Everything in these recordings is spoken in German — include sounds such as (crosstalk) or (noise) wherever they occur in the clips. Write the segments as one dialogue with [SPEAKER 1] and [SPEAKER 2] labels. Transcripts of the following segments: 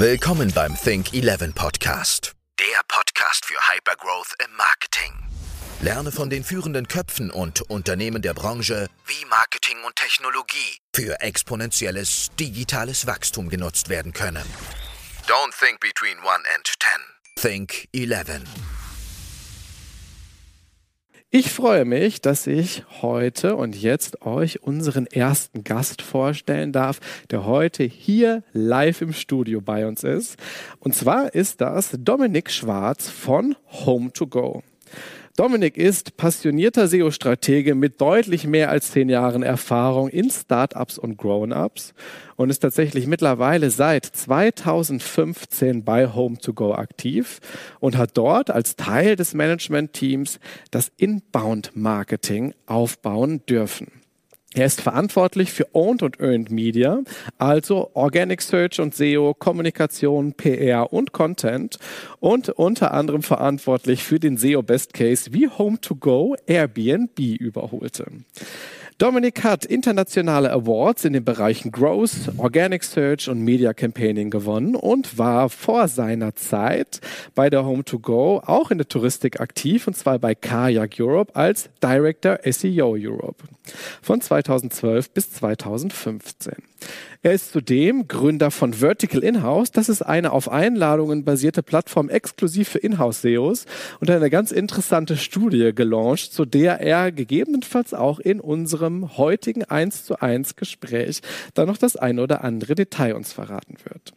[SPEAKER 1] Willkommen beim Think 11 Podcast. Der Podcast für Hypergrowth im Marketing. Lerne von den führenden Köpfen und Unternehmen der Branche, wie Marketing und Technologie für exponentielles digitales Wachstum genutzt werden können. Don't think between 1 and 10. Think 11.
[SPEAKER 2] Ich freue mich, dass ich heute und jetzt euch unseren ersten Gast vorstellen darf, der heute hier live im Studio bei uns ist. Und zwar ist das Dominik Schwarz von Home2Go. Dominik ist passionierter SEO-Stratege mit deutlich mehr als zehn Jahren Erfahrung in Startups und Grown-ups und ist tatsächlich mittlerweile seit 2015 bei Home2Go aktiv und hat dort als Teil des Management-Teams das Inbound-Marketing aufbauen dürfen. Er ist verantwortlich für Owned und Earned Media, also Organic Search und SEO, Kommunikation, PR und Content und unter anderem verantwortlich für den SEO Best Case, wie Home2Go Airbnb überholte. Dominik hat internationale Awards in den Bereichen Growth, Organic Search und Media Campaigning gewonnen und war vor seiner Zeit bei der Home2Go auch in der Touristik aktiv und zwar bei Kayak Europe als Director SEO Europe von 2012 bis 2015. Er ist zudem Gründer von Vertical Inhouse. Das ist eine auf Einladungen basierte Plattform exklusiv für Inhouse-SEOs und eine ganz interessante Studie gelauncht, zu der er gegebenenfalls auch in unserem heutigen 1 zu 1 Gespräch dann noch das ein oder andere Detail uns verraten wird.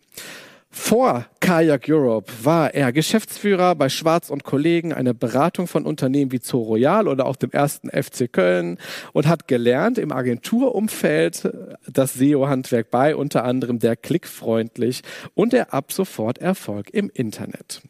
[SPEAKER 2] Vor Kayak Europe war er Geschäftsführer bei Schwarz und Kollegen, eine Beratung von Unternehmen wie Zoo Royal oder auch dem ersten FC Köln und hat gelernt im Agenturumfeld das SEO-Handwerk bei, unter anderem der Klickfreundlich und der ab sofort Erfolg im Internet.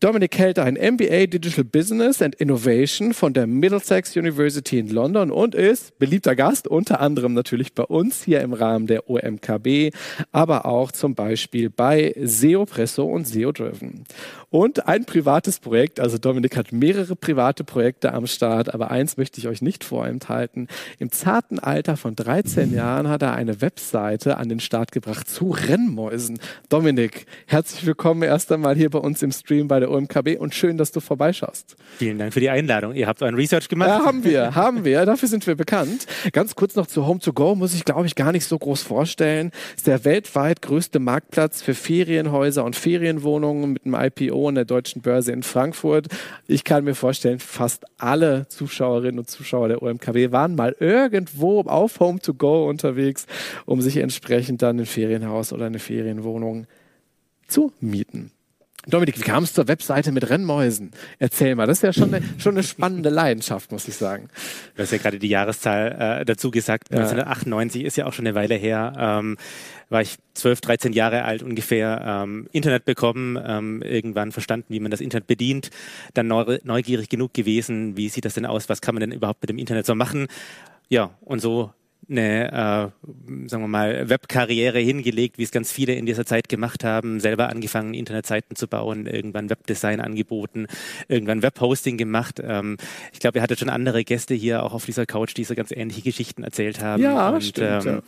[SPEAKER 2] Dominik hält ein MBA Digital Business and Innovation von der Middlesex University in London und ist beliebter Gast, unter anderem natürlich bei uns hier im Rahmen der OMKB, aber auch zum Beispiel bei SEO Presso und SEO Driven. Und ein privates Projekt, also Dominik hat mehrere private Projekte am Start, aber eins möchte ich euch nicht vorenthalten. Im zarten Alter von 13 Jahren hat er eine Webseite an den Start gebracht zu Rennmäusen. Dominik, herzlich willkommen erst einmal hier bei uns im Stream bei der OMKB und schön, dass du vorbeischaust.
[SPEAKER 3] Vielen Dank für die Einladung. Ihr habt euren Research gemacht.
[SPEAKER 2] Ja, haben wir, haben wir. Dafür sind wir bekannt. Ganz kurz noch zu Home2Go muss ich, glaube ich, gar nicht so groß vorstellen. Ist der weltweit größte Marktplatz für Ferienhäuser und Ferienwohnungen mit einem IPO an der Deutschen Börse in Frankfurt. Ich kann mir vorstellen, fast alle Zuschauerinnen und Zuschauer der OMKW waren mal irgendwo auf Home to Go unterwegs, um sich entsprechend dann ein Ferienhaus oder eine Ferienwohnung zu mieten. Dominik, wie kam es zur Webseite mit Rennmäusen? Erzähl mal, das ist ja schon eine, schon eine spannende Leidenschaft, muss ich sagen.
[SPEAKER 3] Du hast ja gerade die Jahreszahl äh, dazu gesagt. Ja. 1998 ist ja auch schon eine Weile her. Ähm, war ich 12, 13 Jahre alt ungefähr, ähm, Internet bekommen, ähm, irgendwann verstanden, wie man das Internet bedient, dann neugierig genug gewesen, wie sieht das denn aus, was kann man denn überhaupt mit dem Internet so machen. Ja, und so eine, äh, sagen wir mal, Webkarriere hingelegt, wie es ganz viele in dieser Zeit gemacht haben, selber angefangen, Internetseiten zu bauen, irgendwann Webdesign angeboten, irgendwann Webhosting gemacht. Ähm, ich glaube, ihr hattet schon andere Gäste hier auch auf dieser Couch, die so ganz ähnliche Geschichten erzählt haben.
[SPEAKER 2] Ja, Und, stimmt. Ähm,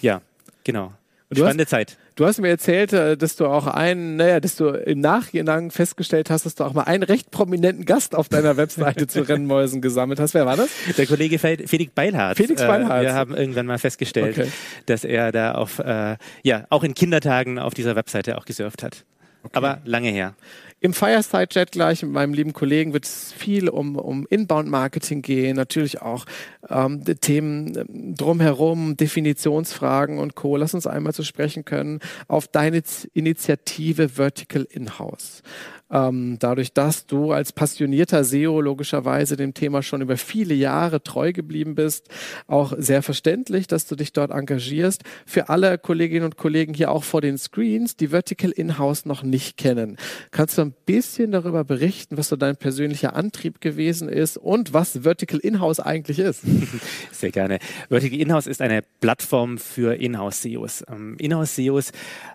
[SPEAKER 3] ja. ja, genau.
[SPEAKER 2] Spannende hast, Zeit. Du hast mir erzählt, äh, dass du auch einen, naja, dass du im Nachhinein festgestellt hast, dass du auch mal einen recht prominenten Gast auf deiner Webseite zu Rennmäusen gesammelt hast. Wer war das?
[SPEAKER 3] Der Kollege Felix Beilhardt.
[SPEAKER 2] Felix äh, Beilhardt.
[SPEAKER 3] Wir haben irgendwann mal festgestellt, okay. dass er da auf, äh, ja, auch in Kindertagen auf dieser Webseite auch gesurft hat. Okay. Aber lange her.
[SPEAKER 2] Im Fireside-Chat gleich mit meinem lieben Kollegen wird es viel um, um Inbound-Marketing gehen, natürlich auch ähm, Themen ähm, drumherum, Definitionsfragen und Co. Lass uns einmal zu sprechen können auf deine Initiative Vertical In-House. Ähm, dadurch, dass du als passionierter SEO logischerweise dem Thema schon über viele Jahre treu geblieben bist, auch sehr verständlich, dass du dich dort engagierst. Für alle Kolleginnen und Kollegen hier auch vor den Screens, die Vertical In-House noch nicht kennen, kannst du ein bisschen darüber berichten, was so dein persönlicher Antrieb gewesen ist und was Vertical In-House eigentlich ist? (laughs)
[SPEAKER 3] Sehr gerne. Vertical In-House ist eine Plattform für Inhouse-SEOs. Ähm, Inhouse-SEOs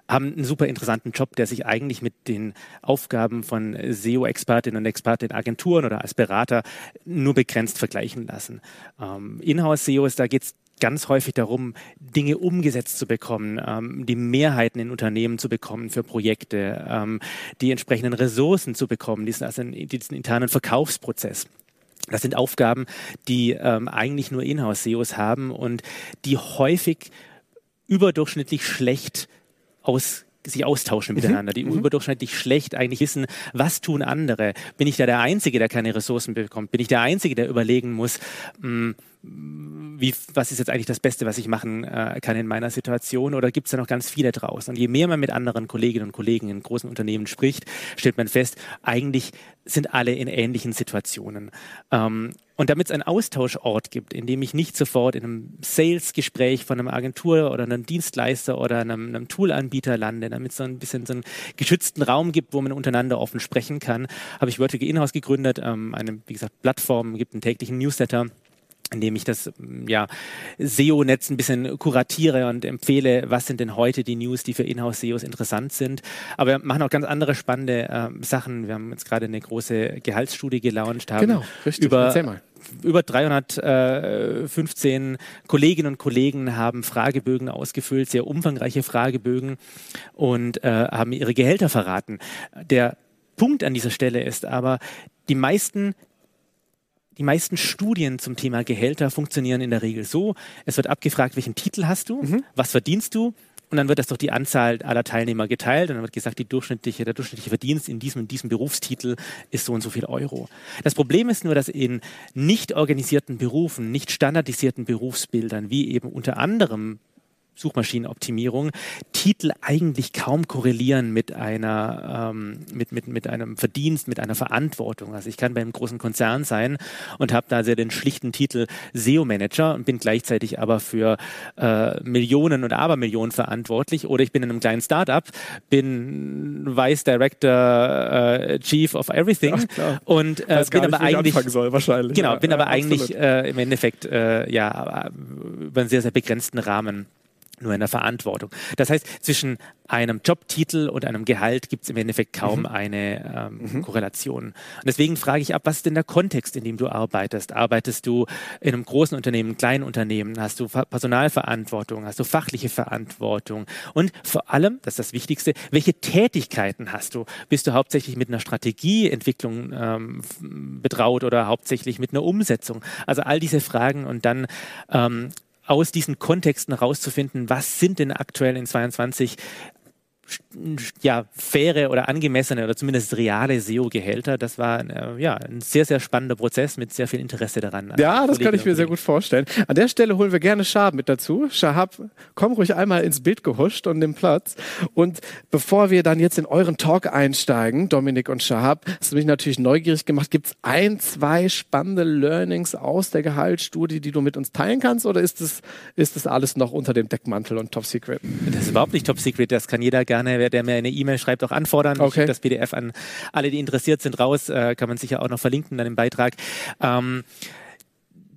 [SPEAKER 3] haben einen super interessanten Job, der sich eigentlich mit den Aufgaben von SEO-Expertinnen und Experten in Agenturen oder als Berater nur begrenzt vergleichen lassen. Ähm, Inhouse-SEOs, da geht es ganz häufig darum, Dinge umgesetzt zu bekommen, ähm, die Mehrheiten in Unternehmen zu bekommen für Projekte, ähm, die entsprechenden Ressourcen zu bekommen, diesen, also diesen internen Verkaufsprozess. Das sind Aufgaben, die ähm, eigentlich nur Inhouse-SEOs haben und die häufig überdurchschnittlich schlecht aus sich austauschen mhm. miteinander, die mhm. überdurchschnittlich schlecht eigentlich wissen, was tun andere. Bin ich da der Einzige, der keine Ressourcen bekommt? Bin ich der Einzige, der überlegen muss, mh, hm, wie, was ist jetzt eigentlich das Beste, was ich machen äh, kann in meiner Situation? Oder gibt es da noch ganz viele draußen? Und je mehr man mit anderen Kolleginnen und Kollegen in großen Unternehmen spricht, stellt man fest, eigentlich sind alle in ähnlichen Situationen. Ähm, und damit es einen Austauschort gibt, in dem ich nicht sofort in einem Sales-Gespräch von einer Agentur oder einem Dienstleister oder einem, einem Tool-Anbieter lande, damit es so ein bisschen so einen geschützten Raum gibt, wo man untereinander offen sprechen kann, habe ich Vertical Inhouse gegründet, ähm, eine, wie gesagt, Plattform, gibt einen täglichen Newsletter indem ich das ja, SEO-Netz ein bisschen kuratiere und empfehle, was sind denn heute die News, die für Inhouse-SEOs interessant sind. Aber wir machen auch ganz andere spannende äh, Sachen. Wir haben jetzt gerade eine große Gehaltsstudie gelauncht, haben
[SPEAKER 2] genau, richtig. über
[SPEAKER 3] über 315 Kolleginnen und Kollegen haben Fragebögen ausgefüllt, sehr umfangreiche Fragebögen und äh, haben ihre Gehälter verraten. Der Punkt an dieser Stelle ist aber, die meisten die meisten Studien zum Thema Gehälter funktionieren in der Regel so, es wird abgefragt, welchen Titel hast du, mhm. was verdienst du und dann wird das durch die Anzahl aller Teilnehmer geteilt und dann wird gesagt, die durchschnittliche, der durchschnittliche Verdienst in diesem und diesem Berufstitel ist so und so viel Euro. Das Problem ist nur, dass in nicht organisierten Berufen, nicht standardisierten Berufsbildern, wie eben unter anderem Suchmaschinenoptimierung Titel eigentlich kaum korrelieren mit einer ähm, mit, mit, mit einem Verdienst, mit einer Verantwortung. Also ich kann bei einem großen Konzern sein und habe da sehr den schlichten Titel SEO-Manager und bin gleichzeitig aber für äh, Millionen und Abermillionen verantwortlich. Oder ich bin in einem kleinen Startup, bin Vice Director, äh, Chief of Everything
[SPEAKER 2] Ach,
[SPEAKER 3] und äh, bin aber eigentlich
[SPEAKER 2] soll, wahrscheinlich.
[SPEAKER 3] Genau, bin ja, aber eigentlich äh, im Endeffekt äh, ja über einen sehr sehr begrenzten Rahmen nur in der Verantwortung. Das heißt, zwischen einem Jobtitel und einem Gehalt gibt es im Endeffekt kaum mhm. eine ähm, mhm. Korrelation. Und deswegen frage ich ab, was ist denn der Kontext, in dem du arbeitest? Arbeitest du in einem großen Unternehmen, kleinen Unternehmen? Hast du Personalverantwortung? Hast du fachliche Verantwortung? Und vor allem, das ist das Wichtigste, welche Tätigkeiten hast du? Bist du hauptsächlich mit einer Strategieentwicklung ähm, betraut oder hauptsächlich mit einer Umsetzung? Also all diese Fragen und dann ähm, aus diesen Kontexten herauszufinden, was sind denn aktuell in 22 ja, faire oder angemessene oder zumindest reale SEO-Gehälter. Das war äh, ja, ein sehr, sehr spannender Prozess mit sehr viel Interesse daran.
[SPEAKER 2] Ja, das kann ich mir sehr gut vorstellen. An der Stelle holen wir gerne Shahab mit dazu. Shahab, komm ruhig einmal ins Bild gehuscht und den Platz. Und bevor wir dann jetzt in euren Talk einsteigen, Dominik und Shahab, hast du mich natürlich neugierig gemacht. Gibt es ein, zwei spannende Learnings aus der Gehaltsstudie, die du mit uns teilen kannst? Oder ist das, ist das alles noch unter dem Deckmantel und Top Secret?
[SPEAKER 3] Das ist überhaupt nicht Top Secret. Das kann jeder gerne gerne, wer der mir eine E-Mail schreibt, auch anfordern. Okay. Ich das PDF an alle, die interessiert sind, raus. Äh, kann man sicher auch noch verlinken dann im Beitrag. Ähm,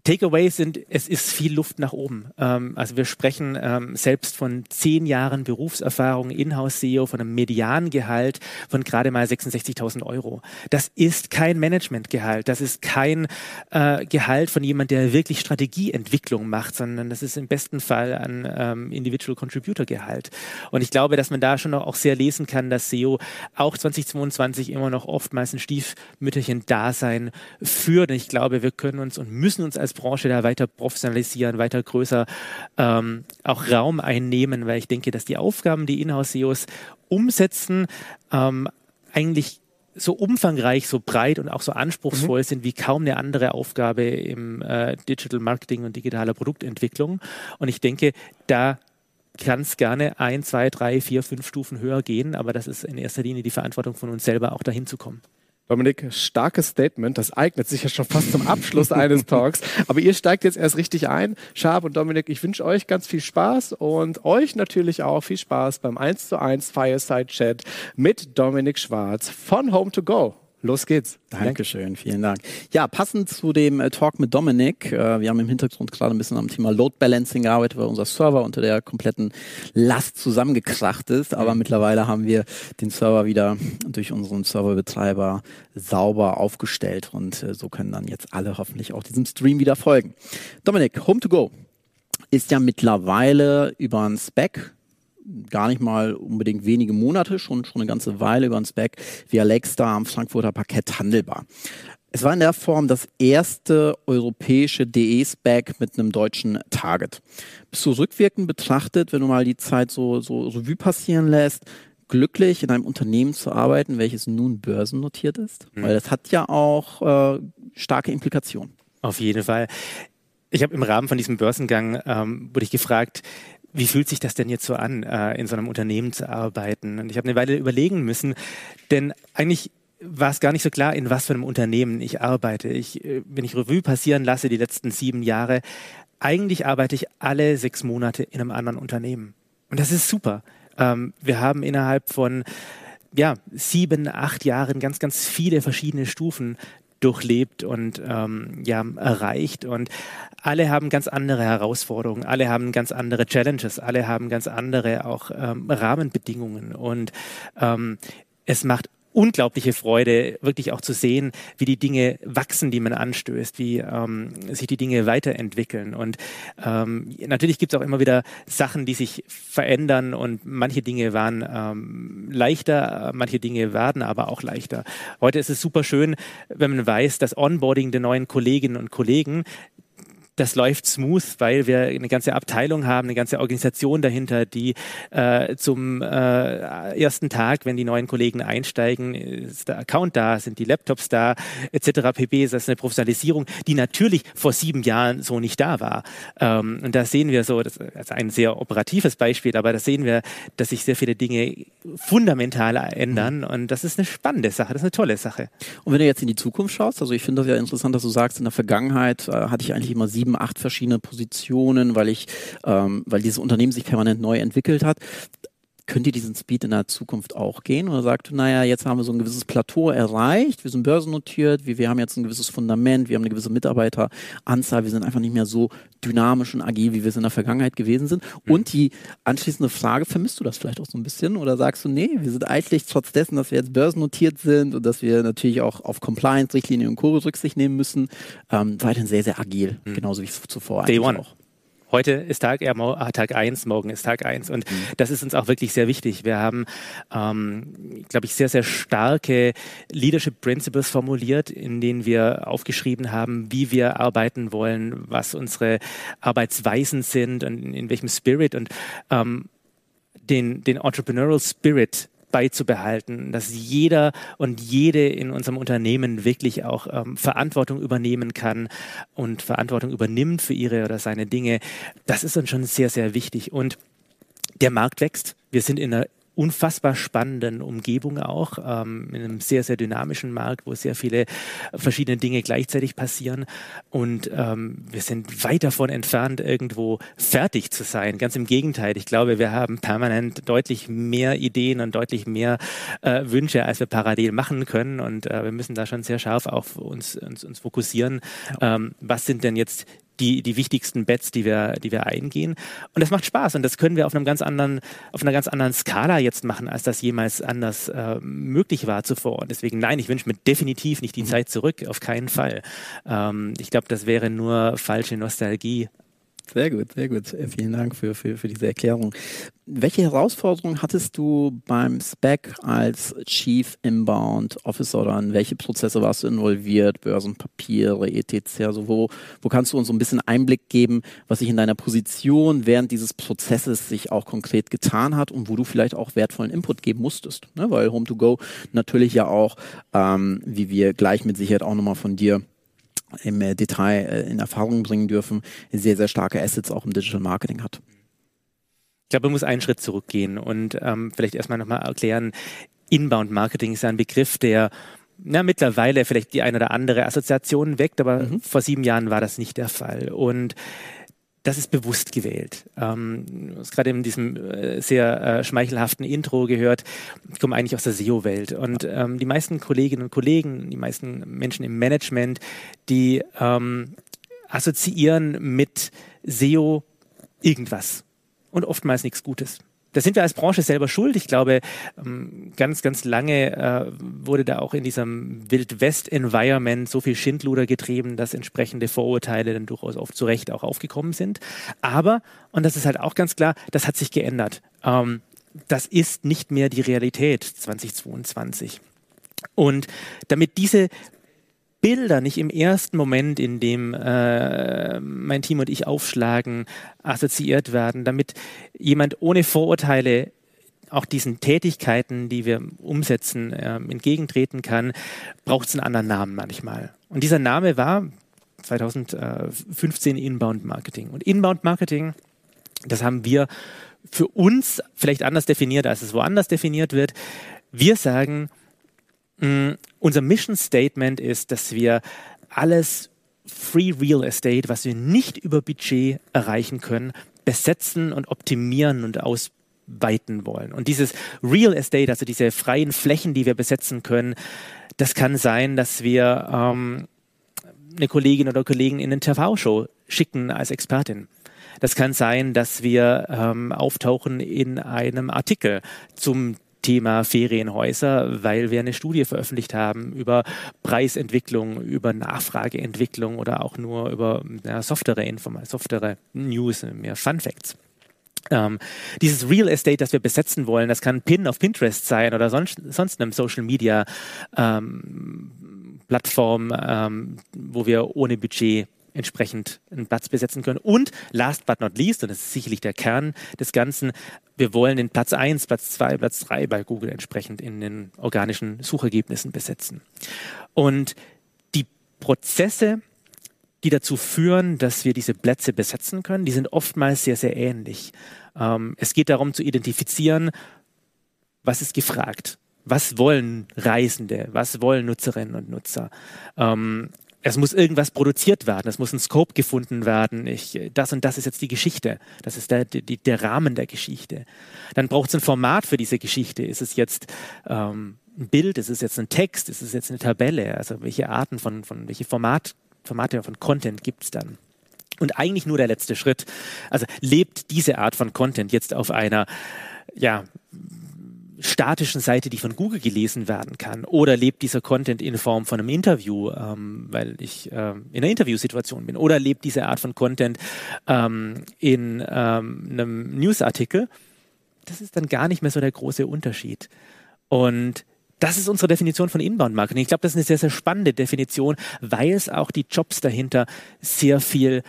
[SPEAKER 3] Takeaways sind, es ist viel Luft nach oben. Ähm, also wir sprechen ähm, selbst von zehn Jahren Berufserfahrung, Inhouse-SEO, von einem Mediangehalt von gerade mal 66.000 Euro. Das ist kein Managementgehalt, das ist kein äh, Gehalt von jemand, der wirklich Strategieentwicklung macht, sondern das ist im besten Fall ein ähm, Individual Contributor Gehalt. Und ich glaube, dass man da schon auch sehr lesen kann, dass SEO auch 2022 immer noch oftmals ein Stiefmütterchen-Dasein führt. Und ich glaube, wir können uns und müssen uns als Branche da weiter professionalisieren, weiter größer ähm, auch Raum einnehmen, weil ich denke, dass die Aufgaben, die Inhouse-SEOs umsetzen, ähm, eigentlich so umfangreich, so breit und auch so anspruchsvoll mhm. sind wie kaum eine andere Aufgabe im äh, Digital Marketing und digitaler Produktentwicklung. Und ich denke, da kann es gerne ein, zwei, drei, vier, fünf Stufen höher gehen, aber das ist in erster Linie die Verantwortung von uns selber, auch dahin zu kommen.
[SPEAKER 2] Dominik, starkes Statement. Das eignet sich ja schon fast zum Abschluss (laughs) eines Talks. Aber ihr steigt jetzt erst richtig ein. Schab und Dominik, ich wünsche euch ganz viel Spaß und euch natürlich auch viel Spaß beim 1 zu 1 Fireside Chat mit Dominik Schwarz von Home to Go. Los geht's.
[SPEAKER 4] Dankeschön, vielen Dank. Ja, passend zu dem äh, Talk mit Dominik, äh, wir haben im Hintergrund gerade ein bisschen am Thema Load Balancing gearbeitet, weil unser Server unter der kompletten Last zusammengekracht ist, aber mhm. mittlerweile haben wir den Server wieder durch unseren Serverbetreiber sauber aufgestellt und äh, so können dann jetzt alle hoffentlich auch diesem Stream wieder folgen. Dominik, Home to Go. ist ja mittlerweile über ein Spec gar nicht mal unbedingt wenige Monate, schon, schon eine ganze Weile über ein Spec via Lakestar am Frankfurter Parkett handelbar. Es war in der Form das erste europäische DE-Spec mit einem deutschen Target. Bist du rückwirkend betrachtet, wenn du mal die Zeit so, so Revue passieren lässt, glücklich in einem Unternehmen zu arbeiten, welches nun börsennotiert ist? Mhm. Weil das hat ja auch äh, starke Implikationen.
[SPEAKER 3] Auf jeden Fall. Ich habe im Rahmen von diesem Börsengang ähm, wurde ich gefragt, wie fühlt sich das denn jetzt so an, äh, in so einem Unternehmen zu arbeiten? Und ich habe eine Weile überlegen müssen, denn eigentlich war es gar nicht so klar, in was für einem Unternehmen ich arbeite. Ich, äh, wenn ich Revue passieren lasse, die letzten sieben Jahre, eigentlich arbeite ich alle sechs Monate in einem anderen Unternehmen. Und das ist super. Ähm, wir haben innerhalb von ja, sieben, acht Jahren ganz, ganz viele verschiedene Stufen durchlebt und ähm, ja, erreicht. Und alle haben ganz andere Herausforderungen, alle haben ganz andere Challenges, alle haben ganz andere auch ähm, Rahmenbedingungen. Und ähm, es macht unglaubliche Freude, wirklich auch zu sehen, wie die Dinge wachsen, die man anstößt, wie ähm, sich die Dinge weiterentwickeln. Und ähm, natürlich gibt es auch immer wieder Sachen, die sich verändern und manche Dinge waren ähm, leichter, manche Dinge werden aber auch leichter. Heute ist es super schön, wenn man weiß, dass Onboarding der neuen Kolleginnen und Kollegen das läuft smooth, weil wir eine ganze Abteilung haben, eine ganze Organisation dahinter, die äh, zum äh, ersten Tag, wenn die neuen Kollegen einsteigen, ist der Account da, sind die Laptops da, etc. pp. Das ist eine Professionalisierung, die natürlich vor sieben Jahren so nicht da war. Ähm, und da sehen wir so, das ist ein sehr operatives Beispiel, aber da sehen wir, dass sich sehr viele Dinge fundamental ändern mhm. und das ist eine spannende Sache, das ist eine tolle Sache.
[SPEAKER 4] Und wenn du jetzt in die Zukunft schaust, also ich finde das ja interessant, dass du sagst, in der Vergangenheit äh, hatte ich eigentlich immer sieben sieben, acht verschiedene Positionen, weil ich, ähm, weil dieses Unternehmen sich permanent neu entwickelt hat. Könnt ihr diesen Speed in der Zukunft auch gehen? Oder sagt, naja, jetzt haben wir so ein gewisses Plateau erreicht, wir sind börsennotiert, wir, wir haben jetzt ein gewisses Fundament, wir haben eine gewisse Mitarbeiteranzahl, wir sind einfach nicht mehr so dynamisch und agil, wie wir es in der Vergangenheit gewesen sind. Mhm. Und die anschließende Frage, vermisst du das vielleicht auch so ein bisschen? Oder sagst du, nee, wir sind eigentlich trotz dessen, dass wir jetzt börsennotiert sind und dass wir natürlich auch auf Compliance, Richtlinien und Co. Rücksicht nehmen müssen, ähm, weiterhin sehr, sehr agil, mhm. genauso wie zuvor
[SPEAKER 3] Day one. auch heute ist Tag, ah, Tag eins, morgen ist Tag eins. Und mhm. das ist uns auch wirklich sehr wichtig. Wir haben, ähm, glaube ich, sehr, sehr starke Leadership Principles formuliert, in denen wir aufgeschrieben haben, wie wir arbeiten wollen, was unsere Arbeitsweisen sind und in, in welchem Spirit und ähm, den, den Entrepreneurial Spirit beizubehalten, dass jeder und jede in unserem Unternehmen wirklich auch ähm, Verantwortung übernehmen kann und Verantwortung übernimmt für ihre oder seine Dinge. Das ist uns schon sehr, sehr wichtig. Und der Markt wächst. Wir sind in einer unfassbar spannenden Umgebung auch, ähm, in einem sehr, sehr dynamischen Markt, wo sehr viele verschiedene Dinge gleichzeitig passieren. Und ähm, wir sind weit davon entfernt, irgendwo fertig zu sein. Ganz im Gegenteil. Ich glaube, wir haben permanent deutlich mehr Ideen und deutlich mehr äh, Wünsche, als wir parallel machen können. Und äh, wir müssen da schon sehr scharf auf uns, uns, uns fokussieren. Ähm, was sind denn jetzt die, die wichtigsten Bets, die wir, die wir eingehen. Und das macht Spaß und das können wir auf einem ganz anderen, auf einer ganz anderen Skala jetzt machen, als das jemals anders äh, möglich war zuvor. Und deswegen, nein, ich wünsche mir definitiv nicht die mhm. Zeit zurück, auf keinen Fall. Ähm, ich glaube, das wäre nur falsche Nostalgie
[SPEAKER 4] sehr gut, sehr gut. Äh, vielen Dank für, für, für diese Erklärung. Welche Herausforderungen hattest du beim SPEC als Chief Inbound Officer oder in welche Prozesse warst du involviert? Börsenpapiere, etc. Also wo, wo kannst du uns so ein bisschen Einblick geben, was sich in deiner Position während dieses Prozesses sich auch konkret getan hat und wo du vielleicht auch wertvollen Input geben musstest? Ne? Weil Home2Go natürlich ja auch, ähm, wie wir gleich mit Sicherheit auch nochmal von dir im äh, Detail äh, in Erfahrung bringen dürfen, sehr, sehr starke Assets auch im Digital Marketing hat.
[SPEAKER 3] Ich glaube, man muss einen Schritt zurückgehen und ähm, vielleicht erstmal nochmal erklären, Inbound Marketing ist ein Begriff, der na, mittlerweile vielleicht die eine oder andere Assoziation weckt, aber mhm. vor sieben Jahren war das nicht der Fall. Und das ist bewusst gewählt. Ähm, du hast gerade in diesem äh, sehr äh, schmeichelhaften Intro gehört, ich komme eigentlich aus der SEO-Welt. Und ähm, die meisten Kolleginnen und Kollegen, die meisten Menschen im Management, die ähm, assoziieren mit SEO irgendwas. Und oftmals nichts Gutes. Da sind wir als Branche selber schuld. Ich glaube, ähm, ganz, ganz lange äh, wurde da auch in diesem Wild-West-Environment so viel Schindluder getrieben, dass entsprechende Vorurteile dann durchaus oft zu Recht auch aufgekommen sind. Aber, und das ist halt auch ganz klar, das hat sich geändert. Ähm, das ist nicht mehr die Realität 2022. Und damit diese Bilder nicht im ersten Moment, in dem äh, mein Team und ich aufschlagen, assoziiert werden, damit jemand ohne Vorurteile auch diesen Tätigkeiten, die wir umsetzen, äh, entgegentreten kann, braucht es einen anderen Namen manchmal. Und dieser Name war 2015 Inbound Marketing. Und Inbound Marketing, das haben wir für uns vielleicht anders definiert, als es woanders definiert wird. Wir sagen, Mm, unser Mission Statement ist, dass wir alles Free Real Estate, was wir nicht über Budget erreichen können, besetzen und optimieren und ausweiten wollen. Und dieses Real Estate, also diese freien Flächen, die wir besetzen können, das kann sein, dass wir ähm, eine Kollegin oder Kollegen in eine TV-Show schicken als Expertin. Das kann sein, dass wir ähm, auftauchen in einem Artikel zum Thema Ferienhäuser, weil wir eine Studie veröffentlicht haben über Preisentwicklung, über Nachfrageentwicklung oder auch nur über ja, softere, Inform softere News, mehr Fun Facts. Ähm, dieses Real Estate, das wir besetzen wollen, das kann Pin auf Pinterest sein oder sonst, sonst einem Social Media ähm, Plattform, ähm, wo wir ohne Budget entsprechend einen Platz besetzen können. Und last but not least, und das ist sicherlich der Kern des Ganzen, wir wollen den Platz 1, Platz 2, Platz 3 bei Google entsprechend in den organischen Suchergebnissen besetzen. Und die Prozesse, die dazu führen, dass wir diese Plätze besetzen können, die sind oftmals sehr, sehr ähnlich. Ähm, es geht darum zu identifizieren, was ist gefragt. Was wollen Reisende? Was wollen Nutzerinnen und Nutzer? Ähm, es muss irgendwas produziert werden, es muss ein Scope gefunden werden. Ich, das und das ist jetzt die Geschichte. Das ist der, die, der Rahmen der Geschichte. Dann braucht es ein Format für diese Geschichte. Ist es jetzt ähm, ein Bild? Ist es jetzt ein Text? Ist es jetzt eine Tabelle? Also welche Arten von, von welche Format, Formate von Content gibt es dann? Und eigentlich nur der letzte Schritt. Also lebt diese Art von Content jetzt auf einer ja, statischen Seite, die von Google gelesen werden kann? Oder lebt dieser Content in Form von einem Interview, ähm, weil ich ähm, in einer Interviewsituation bin? Oder lebt diese Art von Content ähm, in ähm, einem Newsartikel? Das ist dann gar nicht mehr so der große Unterschied. Und das ist unsere Definition von Inbound-Marketing. Ich glaube, das ist eine sehr, sehr spannende Definition, weil es auch die Jobs dahinter sehr viel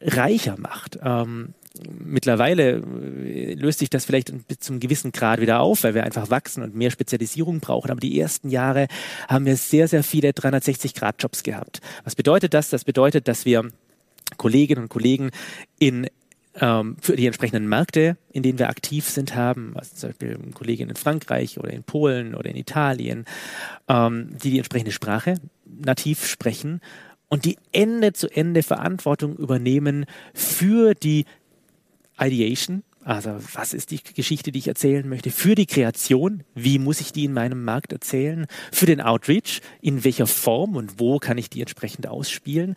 [SPEAKER 3] reicher macht. Ähm, mittlerweile äh, löst sich das vielleicht bis zum gewissen Grad wieder auf, weil wir einfach wachsen und mehr Spezialisierung brauchen. Aber die ersten Jahre haben wir sehr, sehr viele 360-Grad-Jobs gehabt. Was bedeutet das? Das bedeutet, dass wir Kolleginnen und Kollegen in ähm, für die entsprechenden Märkte, in denen wir aktiv sind, haben, also zum Beispiel Kolleginnen in Frankreich oder in Polen oder in Italien, ähm, die die entsprechende Sprache nativ sprechen und die Ende zu Ende Verantwortung übernehmen für die Ideation, also was ist die Geschichte, die ich erzählen möchte, für die Kreation, wie muss ich die in meinem Markt erzählen, für den Outreach, in welcher Form und wo kann ich die entsprechend ausspielen.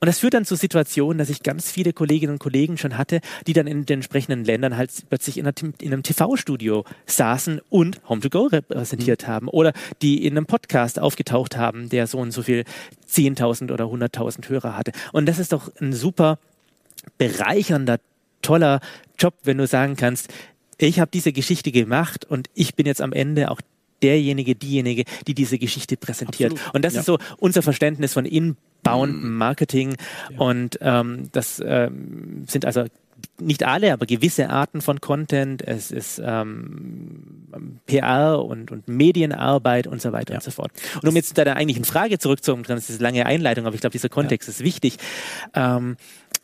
[SPEAKER 3] Und das führt dann zu Situationen, dass ich ganz viele Kolleginnen und Kollegen schon hatte, die dann in den entsprechenden Ländern halt plötzlich in, einem TV-Studio saßen und Home2Go repräsentiert mhm. haben oder die in einem Podcast aufgetaucht haben, der so und so viel 10.000 oder 100.000 Hörer hatte. Und das ist doch ein super bereichernder toller Job, wenn du sagen kannst, ich habe diese Geschichte gemacht und ich bin jetzt am Ende auch derjenige, diejenige, die diese Geschichte präsentiert. Absolut. Und das ja. ist so unser Verständnis von Inbound mhm. Marketing. Ja. Und ähm, das ähm, sind also nicht alle, aber gewisse Arten von Content. Es ist ähm, PR und, und Medienarbeit und so weiter ja. und so fort. Und um jetzt zu deiner eigentlichen Frage zurückzukommen, das ist eine lange Einleitung, aber ich glaube, dieser Kontext ist wichtig. Ähm,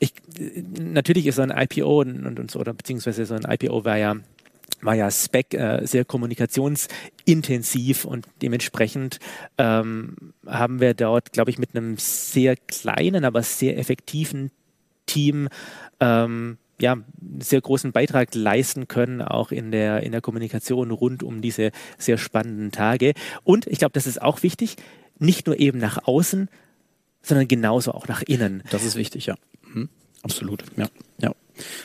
[SPEAKER 3] ich, natürlich ist so ein IPO und, und, so, oder beziehungsweise so ein IPO war ja war ja Spec äh, sehr kommunikationsintensiv und dementsprechend ähm, haben wir dort, glaube ich, mit einem sehr kleinen, aber sehr effektiven Team ähm, ja, sehr großen Beitrag leisten können, auch in der, in der Kommunikation rund um diese sehr spannenden Tage. Und ich glaube, das ist auch wichtig, nicht nur eben nach außen, sondern genauso auch nach innen.
[SPEAKER 4] Das ist wichtig, ja. Mhm. Absolut, ja.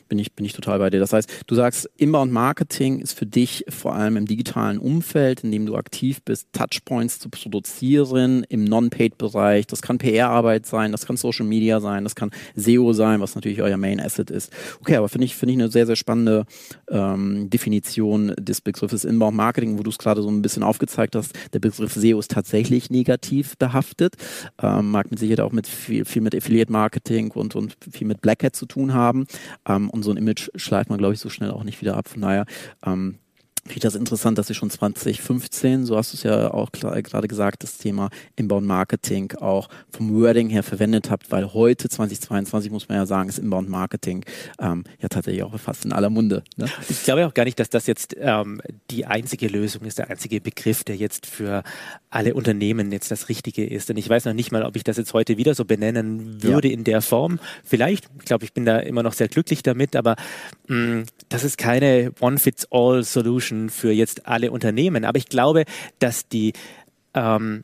[SPEAKER 4] Bin ich, bin ich total bei dir. Das heißt, du sagst, Inbound Marketing ist für dich vor allem im digitalen Umfeld, in dem du aktiv bist, Touchpoints zu produzieren im Non-Paid-Bereich. Das kann PR-Arbeit sein, das kann Social Media sein, das kann SEO sein, was natürlich euer Main Asset ist. Okay, aber finde ich, finde ich eine sehr, sehr spannende ähm, Definition des Begriffes Inbound Marketing, wo du es gerade so ein bisschen aufgezeigt hast. Der Begriff SEO ist tatsächlich negativ behaftet, ähm, mag mit Sicherheit auch mit viel, viel mit Affiliate Marketing und, und viel mit Black Hat zu tun haben. Ähm, und so ein Image schleift man, glaube ich, so schnell auch nicht wieder ab. Von daher ähm, finde ich das interessant, dass sie schon 2015, so hast du es ja auch gerade gesagt, das Thema Inbound Marketing auch vom Wording her verwendet habt, weil heute 2022 muss man ja sagen, ist Inbound Marketing ähm, ja tatsächlich auch fast in aller Munde. Ne?
[SPEAKER 3] Ich glaube auch gar nicht, dass das jetzt ähm, die einzige Lösung ist, der einzige Begriff, der jetzt für alle Unternehmen jetzt das Richtige ist. Denn ich weiß noch nicht mal, ob ich das jetzt heute wieder so benennen würde ja. in der Form. Vielleicht, ich glaube, ich bin da immer noch sehr glücklich damit, aber mh, mm, das ist keine One-Fits-All-Solution für jetzt alle Unternehmen. Aber ich glaube, dass die ähm,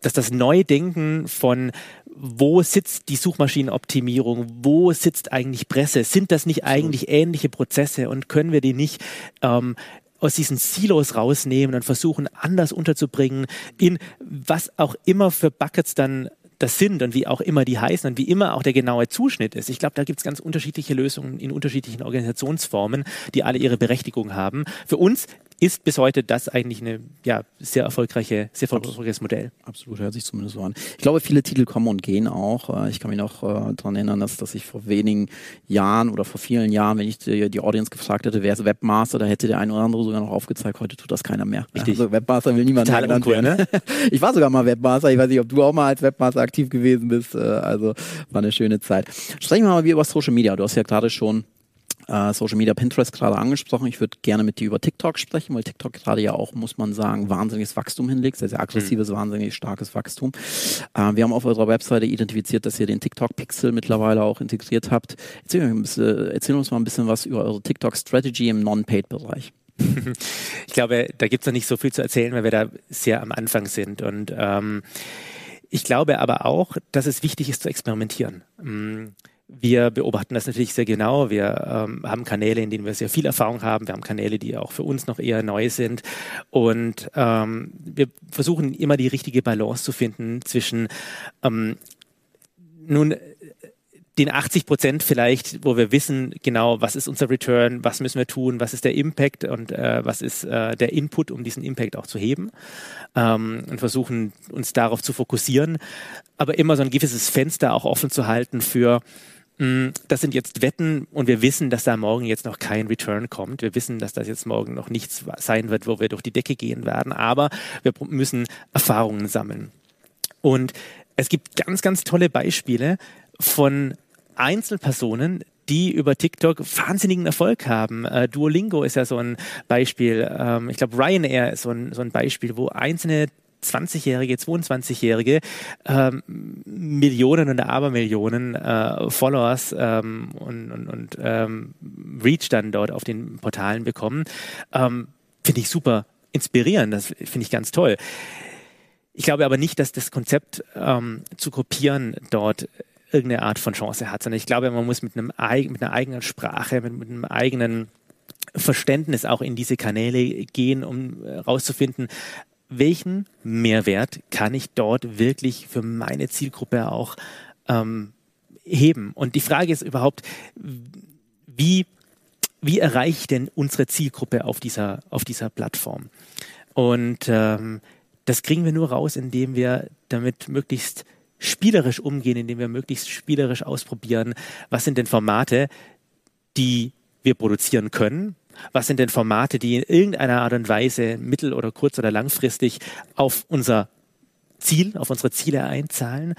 [SPEAKER 3] dass das Neudenken von wo sitzt die Suchmaschinenoptimierung, wo sitzt eigentlich Presse, sind das nicht eigentlich ähnliche Prozesse und können wir die nicht ähm, aus diesen Silos rausnehmen und versuchen anders unterzubringen in was auch immer für Buckets dann das sind und wie auch immer die heißen und wie immer auch der genaue Zuschnitt ist. Ich glaube, da gibt es ganz unterschiedliche Lösungen in unterschiedlichen Organisationsformen, die alle ihre Berechtigung haben. Für uns ist bis heute das eigentlich eine ja, sehr erfolgreiche, sehr erfolgreiches Modell.
[SPEAKER 4] Absolut, hört sich zumindest so an. Ich glaube, viele Titel kommen und gehen auch. Äh, ich kann mich noch äh, daran erinnern, dass, dass ich vor wenigen Jahren oder vor vielen Jahren, wenn ich die, die Audience gefragt hätte, wer ist Webmaster, da hätte der eine oder andere sogar noch aufgezeigt, heute tut das keiner mehr.
[SPEAKER 3] Richtig.
[SPEAKER 4] Also Webmaster will niemand
[SPEAKER 3] Total mehr uncool, ne? (laughs)
[SPEAKER 4] Ich war sogar mal Webmaster, ich weiß nicht, ob du auch mal als Webmaster aktiv gewesen bist. Äh, also war eine schöne Zeit. Sprechen wir mal wieder über Social Media. Du hast ja gerade schon äh, Social Media Pinterest gerade angesprochen. Ich würde gerne mit dir über TikTok sprechen, weil TikTok gerade ja auch, muss man sagen, wahnsinniges Wachstum hinlegt, sehr, sehr aggressives, mhm. wahnsinnig starkes Wachstum. Äh, wir haben auf unserer Webseite identifiziert, dass ihr den TikTok-Pixel mittlerweile auch integriert habt. Erzähl, bisschen, erzähl, uns mal ein bisschen was über eure TikTok-Strategy im Non-Paid-Bereich. (laughs)
[SPEAKER 3] Ich glaube, da gibt es noch nicht so viel zu erzählen, weil wir da sehr am Anfang sind. Und ähm, ich glaube aber auch, dass es wichtig ist zu experimentieren. Mm, wir beobachten das natürlich sehr genau. Wir ähm, haben Kanäle, in denen wir sehr viel Erfahrung haben. Wir haben Kanäle, die auch für uns noch eher neu sind. Und ähm, wir versuchen immer die richtige Balance zu finden zwischen ähm, nun den 80 Prozent vielleicht, wo wir wissen genau, was ist unser Return, was müssen wir tun, was ist der Impact und äh, was ist äh, der Input, um diesen Impact auch zu heben ähm, und versuchen uns darauf zu fokussieren, aber immer so ein gewisses Fenster auch offen zu halten für das sind jetzt Wetten und wir wissen, dass da morgen jetzt noch kein Return kommt. Wir wissen, dass das jetzt morgen noch nichts sein wird, wo wir durch die Decke gehen werden, aber wir müssen Erfahrungen sammeln. Und es gibt ganz, ganz tolle Beispiele von Einzelpersonen, die über TikTok wahnsinnigen Erfolg haben. Äh, Duolingo ist ja so ein Beispiel. Ähm, ich glaube, Ryanair ist so ein, so ein Beispiel, wo einzelne 20-Jährige, 22-Jährige ähm, Millionen und Abermillionen äh, Followers ähm, und, und, und ähm, Reach dann dort auf den Portalen bekommen. Ähm, finde ich super inspirierend, das finde ich ganz toll. Ich glaube aber nicht, dass das Konzept ähm, zu kopieren dort irgendeine Art von Chance hat, sondern ich glaube, man muss mit, einem, mit einer eigenen Sprache, mit, mit einem eigenen Verständnis auch in diese Kanäle gehen, um herauszufinden, welchen Mehrwert kann ich dort wirklich für meine Zielgruppe auch ähm, heben? Und die Frage ist überhaupt, wie, wie erreiche ich denn unsere Zielgruppe auf dieser, auf dieser Plattform? Und ähm, das kriegen wir nur raus, indem wir damit möglichst spielerisch umgehen, indem wir möglichst spielerisch ausprobieren, was sind denn Formate, die wir produzieren können, was sind denn Formate, die in irgendeiner Art und Weise mittel- oder kurz- oder langfristig auf unser Ziel, auf unsere Ziele einzahlen?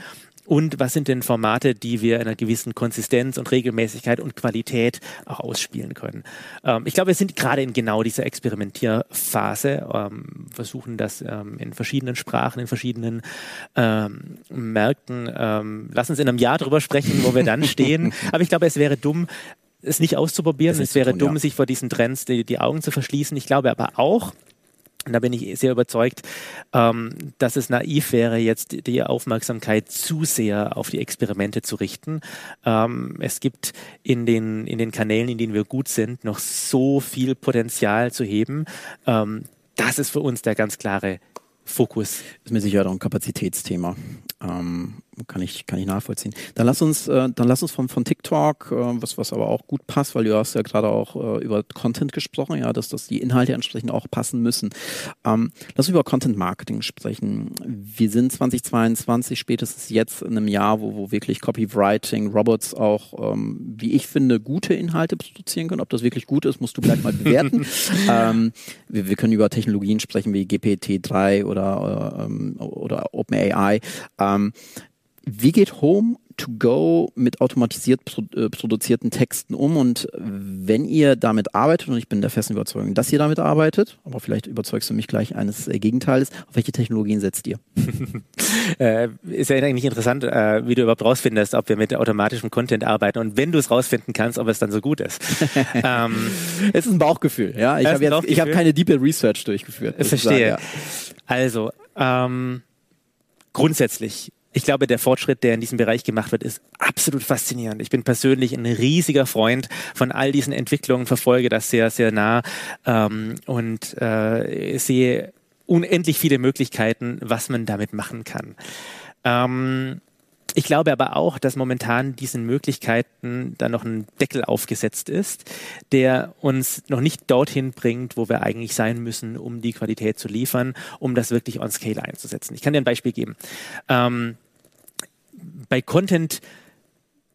[SPEAKER 3] Und was sind denn Formate, die wir in einer gewissen Konsistenz und Regelmäßigkeit und Qualität auch ausspielen können? Ähm, ich glaube, wir sind gerade in genau dieser Experimentierphase, ähm, versuchen das ähm, in verschiedenen Sprachen, in verschiedenen ähm, Märkten. Ähm, lass uns in einem Jahr drüber sprechen, wo wir dann (laughs) stehen. Aber ich glaube, es wäre dumm, es nicht auszuprobieren. Es wäre tun, dumm, ja. sich vor diesen Trends die, die Augen zu verschließen. Ich glaube aber auch, Und da bin ich sehr überzeugt, ähm, dass es naiv wäre, jetzt die Aufmerksamkeit zu sehr auf die Experimente zu richten. Ähm, es gibt in den, in den Kanälen, in denen wir gut sind, noch so viel Potenzial zu heben. Ähm, das ist für uns der ganz klare Fokus.
[SPEAKER 4] Ist mir sicher auch ein Kapazitätsthema. Ähm, kann ich, kann ich nachvollziehen. Dann lass uns, äh, dann lass uns von, von TikTok, äh, was, was aber auch gut passt, weil du hast ja gerade auch äh, über Content gesprochen, ja, dass, dass die Inhalte entsprechend auch passen müssen. Ähm, lass uns über Content Marketing sprechen. Wir sind 2022, spätestens jetzt in einem Jahr, wo, wo wirklich Copywriting, Robots auch, ähm, wie ich finde, gute Inhalte produzieren können. Ob das wirklich gut ist, musst du gleich mal bewerten. (laughs) ähm, wir, wir können über Technologien sprechen wie GPT-3 oder, äh, ähm, oder OpenAI. Wie geht Home to Go mit automatisiert äh, produzierten Texten um? Und wenn ihr damit arbeitet, und ich bin der festen Überzeugung, dass ihr damit arbeitet, aber vielleicht überzeugst du mich gleich eines äh, Gegenteils, auf welche Technologien setzt ihr? (laughs)
[SPEAKER 3] äh, ist ja eigentlich interessant, äh, wie du überhaupt rausfindest, ob wir mit automatischem Content arbeiten und wenn du es rausfinden kannst, ob es dann so gut ist. (laughs)
[SPEAKER 4] ähm, es ist ein Bauchgefühl, ja. Ich habe ich habe keine Deep Research durchgeführt.
[SPEAKER 3] Verstehe. Sagen, ja. Also, ähm, grundsätzlich ich glaube, der Fortschritt, der in diesem Bereich gemacht wird, ist absolut faszinierend. Ich bin persönlich ein riesiger Freund von all diesen Entwicklungen, verfolge das sehr, sehr nah ähm, und äh, sehe unendlich viele Möglichkeiten, was man damit machen kann. Ähm, ich glaube aber auch, dass momentan diesen Möglichkeiten da noch ein Deckel aufgesetzt ist, der uns noch nicht dorthin bringt, wo wir eigentlich sein müssen, um die Qualität zu liefern, um das wirklich on Scale einzusetzen. Ich kann dir ein Beispiel geben. Ähm, bei Content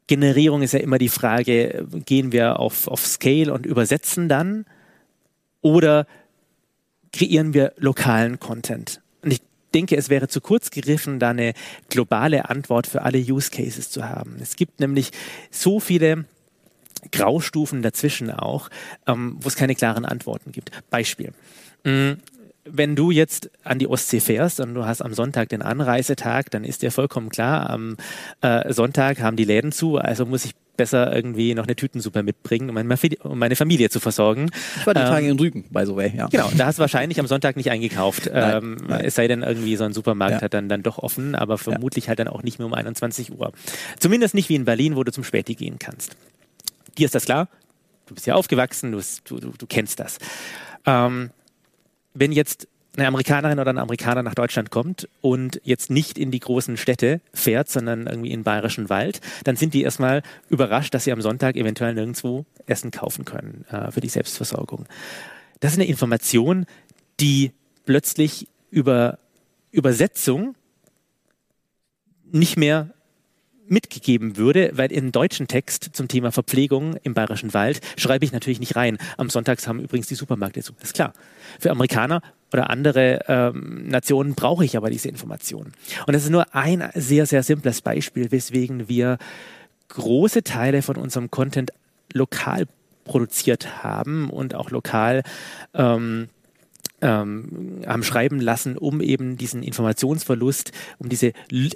[SPEAKER 3] Generierung ist ja immer die Frage, gehen wir auf, auf Scale und übersetzen dann oder kreieren wir lokalen Content? Denke, es wäre zu kurz gegriffen, da eine globale Antwort für alle Use Cases zu haben. Es gibt nämlich so viele Graustufen dazwischen auch, ähm, wo es keine klaren Antworten gibt. Beispiel. Wenn du jetzt an die Ostsee fährst und du hast am Sonntag den Anreisetag, dann ist dir vollkommen klar, am äh, Sonntag haben die Läden zu, also muss ich besser irgendwie noch eine Tütensuppe mitbringen, um meine, um meine Familie zu versorgen.
[SPEAKER 4] Ich war die Tage ähm, in Rügen, by the way,
[SPEAKER 3] ja. Genau, da hast du wahrscheinlich am Sonntag nicht eingekauft. Nein, ähm, nein. Es sei denn, irgendwie so ein Supermarkt ja. hat dann, dann doch offen, aber vermutlich ja. halt dann auch nicht mehr um 21 Uhr. Zumindest nicht wie in Berlin, wo du zum Späti gehen kannst. Dir ist das klar? Du bist ja aufgewachsen, du, du, du kennst das. Ähm, wenn jetzt eine Amerikanerin oder ein Amerikaner nach Deutschland kommt und jetzt nicht in die großen Städte fährt, sondern irgendwie in den bayerischen Wald, dann sind die erstmal überrascht, dass sie am Sonntag eventuell nirgendwo Essen kaufen können äh, für die Selbstversorgung. Das ist eine Information, die plötzlich über Übersetzung nicht mehr mitgegeben würde, weil in deutschen Text zum Thema Verpflegung im Bayerischen Wald schreibe ich natürlich nicht rein. Am Sonntags haben übrigens die Supermärkte zu. Das ist klar. Für Amerikaner oder andere ähm, Nationen brauche ich aber diese Informationen. Und das ist nur ein sehr, sehr simples Beispiel, weswegen wir große Teile von unserem Content lokal produziert haben und auch lokal ähm, ähm, haben schreiben lassen, um eben diesen Informationsverlust, um diese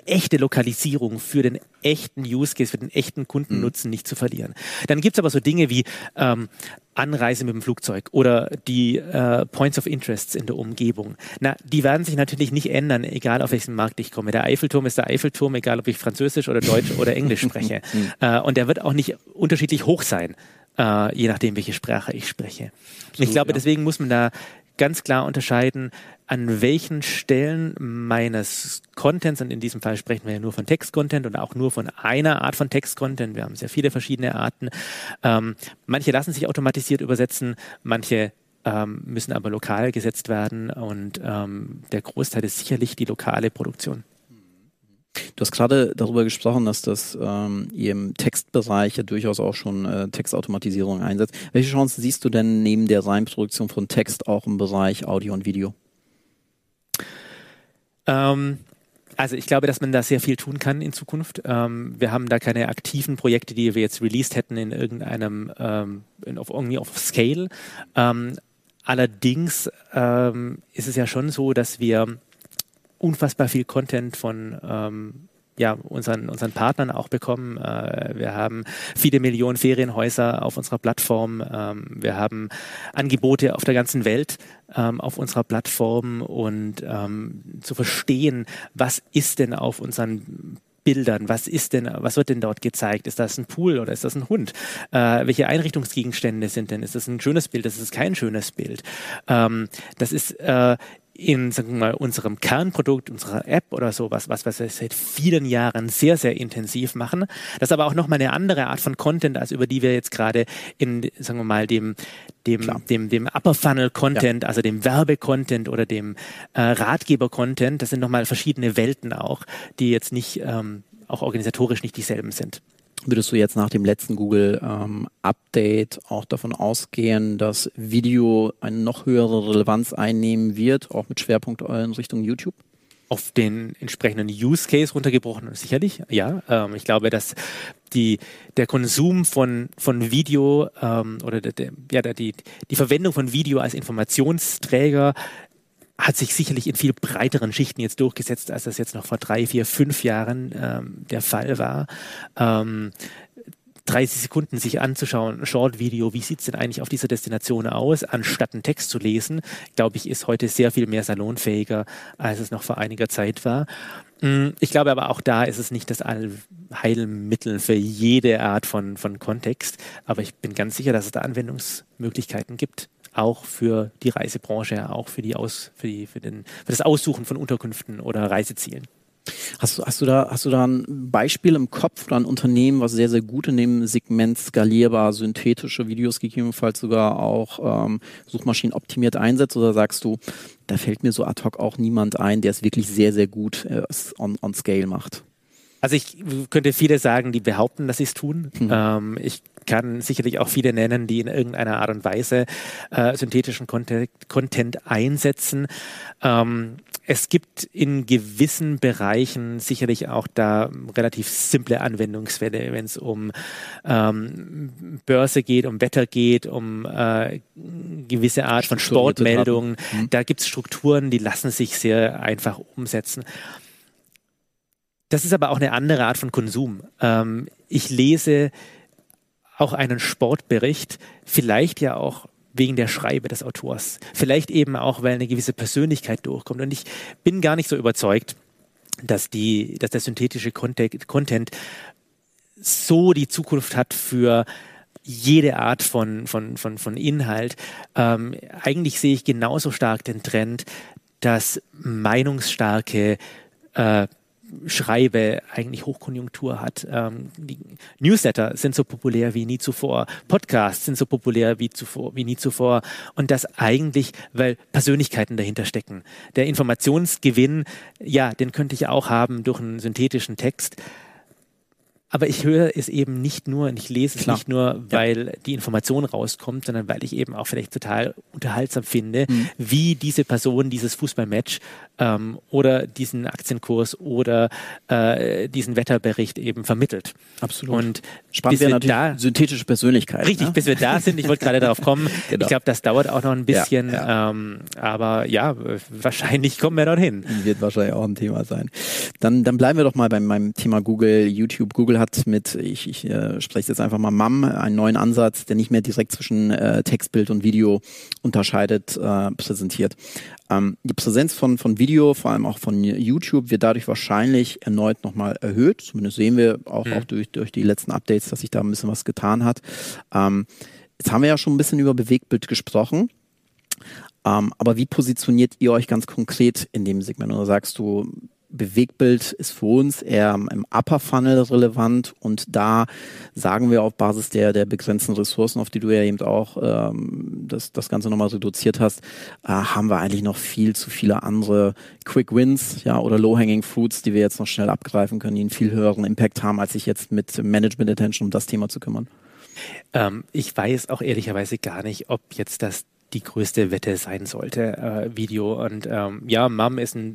[SPEAKER 3] echte Lokalisierung für den echten Use Case, für den echten Kundennutzen mhm. nicht zu verlieren. Dann gibt es aber so Dinge wie ähm, Anreise mit dem Flugzeug oder die äh, Points of Interests in der Umgebung. Na, die werden sich natürlich nicht ändern, egal auf welchen Markt ich komme. Der Eiffelturm ist der Eiffelturm, egal ob ich Französisch oder Deutsch oder Englisch spreche. (laughs) Mhm. äh, und der wird auch nicht unterschiedlich hoch sein. Uh, je nachdem, welche Sprache ich spreche. Absolut, ich glaube, ja. deswegen muss man da ganz klar unterscheiden, an welchen Stellen meines Contents, und in diesem Fall sprechen wir ja nur von Text-Content und auch nur von einer Art von Text-Content, wir haben sehr viele verschiedene Arten. Ähm, manche lassen sich automatisiert übersetzen, manche ähm, müssen aber lokal gesetzt werden und ähm, der Großteil ist sicherlich die lokale Produktion.
[SPEAKER 4] Du hast gerade darüber gesprochen, dass das ähm, im Textbereich ja durchaus auch schon äh, Textautomatisierung einsetzt. Welche Chancen siehst du denn neben der Reinproduktion von Text auch im Bereich Audio und Video?
[SPEAKER 3] Ähm, also ich glaube, dass man da sehr viel tun kann in Zukunft. Ähm, wir haben da keine aktiven Projekte, die wir jetzt released hätten in irgendeinem, ähm, in, auf, irgendwie auf Scale. Ähm, allerdings ähm, ist es ja schon so, dass wir unfassbar viel Content von ähm, ja, unseren, unseren Partnern auch bekommen. Äh, wir haben viele Millionen Ferienhäuser auf unserer Plattform. Ähm, wir haben Angebote auf der ganzen Welt ähm, auf unserer Plattform und ähm, zu verstehen, was ist denn auf unseren Bildern, was ist denn, was wird denn dort gezeigt? Ist das ein Pool oder ist das ein Hund? Äh, welche Einrichtungsgegenstände sind denn? Ist das ein schönes Bild? Ist das kein schönes Bild? Ähm, das ist äh, in sagen wir mal, unserem Kernprodukt, unserer App oder sowas, was, was wir seit vielen Jahren sehr, sehr intensiv machen. Das ist aber auch nochmal eine andere Art von Content, als über die wir jetzt gerade in, sagen wir mal, dem, dem, dem, dem Upper Funnel Content, ja. also dem Werbe-Content oder dem äh, Ratgeber-Content, das sind nochmal verschiedene Welten auch, die jetzt nicht, ähm, auch organisatorisch nicht dieselben sind.
[SPEAKER 4] Würdest du jetzt nach dem letzten Google-Update ähm, auch davon ausgehen, dass Video eine noch höhere Relevanz einnehmen wird, auch mit Schwerpunkt in Richtung YouTube?
[SPEAKER 3] auf den entsprechenden Use Case runtergebrochen, sicherlich, ja. Ähm, ich glaube, dass die, der Konsum von, von Video ähm, oder der, der, ja, die, die Verwendung von Video als Informationsträger hat sich sicherlich in viel breiteren Schichten jetzt durchgesetzt, als das jetzt noch vor drei, vier, fünf Jahren ähm, der Fall war. Ähm, 30 Sekunden sich anzuschauen, Short-Video, wie sieht's denn eigentlich auf dieser Destination aus, anstatt einen Text zu lesen, glaube ich, ist heute sehr viel mehr salonfähiger, als es noch vor einiger Zeit war. Mm, ich glaube aber auch da ist es nicht das Allheilmittel für jede Art von, von Kontext, aber ich bin ganz sicher, dass es da Anwendungsmöglichkeiten gibt auch für die Reisebranche, auch für, die Aus, für, die, für, den, für das Aussuchen von Unterkünften oder Reisezielen.
[SPEAKER 4] Hast du, hast du da, hast du da ein Beispiel im Kopf oder ein Unternehmen, was sehr, sehr gut in dem Segment skalierbar synthetische Videos gegebenenfalls sogar auch ähm, Suchmaschinen optimiert einsetzt? Oder sagst du, da fällt mir so ad hoc auch niemand ein, der es wirklich sehr, sehr gut äh, on, on scale macht?
[SPEAKER 3] Also ich könnte viele sagen, die behaupten, dass sie es tun. Mhm. Ähm, ich kann sicherlich auch viele nennen, die in irgendeiner Art und Weise äh, synthetischen Content, Content einsetzen. Ähm, es gibt in gewissen Bereichen sicherlich auch da relativ simple Anwendungsfälle, wenn es um ähm, Börse geht, um Wetter geht, um äh, gewisse Art von Sportmeldungen. Mhm. Da gibt es Strukturen, die lassen sich sehr einfach umsetzen. Das ist aber auch eine andere Art von Konsum. Ähm, ich lese auch einen Sportbericht, vielleicht ja auch wegen der Schreibe des Autors, vielleicht eben auch, weil eine gewisse Persönlichkeit durchkommt. Und ich bin gar nicht so überzeugt, dass die, dass der synthetische Content so die Zukunft hat für jede Art von, von, von, von Inhalt. Ähm, eigentlich sehe ich genauso stark den Trend, dass meinungsstarke äh, schreibe, eigentlich Hochkonjunktur hat. Ähm, Newsletter sind so populär wie nie zuvor. Podcasts sind so populär wie zuvor, wie nie zuvor. Und das eigentlich, weil Persönlichkeiten dahinter stecken. Der Informationsgewinn, ja, den könnte ich auch haben durch einen synthetischen Text. Aber ich höre es eben nicht nur und ich lese es Klar. nicht nur, weil ja. die Information rauskommt, sondern weil ich eben auch vielleicht total unterhaltsam finde, mhm. wie diese Person dieses Fußballmatch ähm, oder diesen Aktienkurs oder äh, diesen Wetterbericht eben vermittelt.
[SPEAKER 4] Absolut. Und spannend wäre natürlich da, synthetische Persönlichkeit.
[SPEAKER 3] Richtig, ne? bis wir da sind. Ich wollte gerade darauf kommen. (laughs) Genau. Ich glaube, das dauert auch noch ein bisschen. Ja, ja. Ähm, aber ja, wahrscheinlich kommen wir dorthin.
[SPEAKER 4] Wird wahrscheinlich auch ein Thema sein. Dann, dann bleiben wir doch mal bei meinem Thema Google, YouTube. Google hat mit, ich, ich äh, spreche jetzt einfach mal MAM, einen neuen Ansatz, der nicht mehr direkt zwischen äh, Textbild und Video unterscheidet, äh, präsentiert. Ähm, die Präsenz von, von Video, vor allem auch von YouTube, wird dadurch wahrscheinlich erneut nochmal erhöht. Zumindest sehen wir auch, mhm. auch durch, durch die letzten Updates, dass sich da ein bisschen was getan hat. Ähm, jetzt haben wir ja schon ein bisschen über Bewegtbild gesprochen. Ähm, aber wie positioniert ihr euch ganz konkret in dem Segment? Oder sagst du, Bewegbild ist für uns eher im Upper Funnel relevant und da sagen wir auf Basis der, der begrenzten Ressourcen, auf die du ja eben auch ähm, das, das Ganze nochmal reduziert hast, äh, haben wir eigentlich noch viel zu viele andere Quick Wins ja, oder Low-Hanging Fruits, die wir jetzt noch schnell abgreifen können, die einen viel höheren Impact haben, als sich jetzt mit Management Attention um das Thema zu kümmern.
[SPEAKER 3] Ähm, ich weiß auch ehrlicherweise gar nicht, ob jetzt das die größte Wette sein sollte, äh, Video. Und ähm, ja, MAM ist eine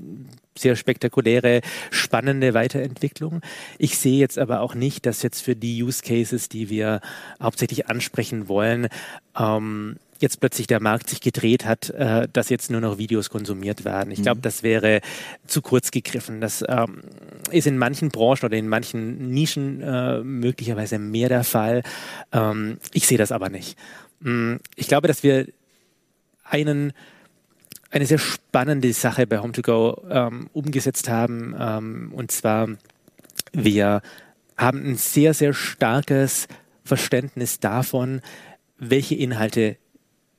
[SPEAKER 3] sehr spektakuläre, spannende Weiterentwicklung. Ich sehe jetzt aber auch nicht, dass jetzt für die Use Cases, die wir hauptsächlich ansprechen wollen, ähm, jetzt plötzlich der Markt sich gedreht hat, äh, dass jetzt nur noch Videos konsumiert werden. Ich glaube, mhm. das wäre zu kurz gegriffen. Das ähm, ist in manchen Branchen oder in manchen Nischen äh, möglicherweise mehr der Fall. Ähm, ich sehe das aber nicht. Mm, ich glaube, dass wir einen eine sehr spannende Sache bei Home2Go ähm, umgesetzt haben. Ähm, und zwar, wir haben ein sehr, sehr starkes Verständnis davon, welche Inhalte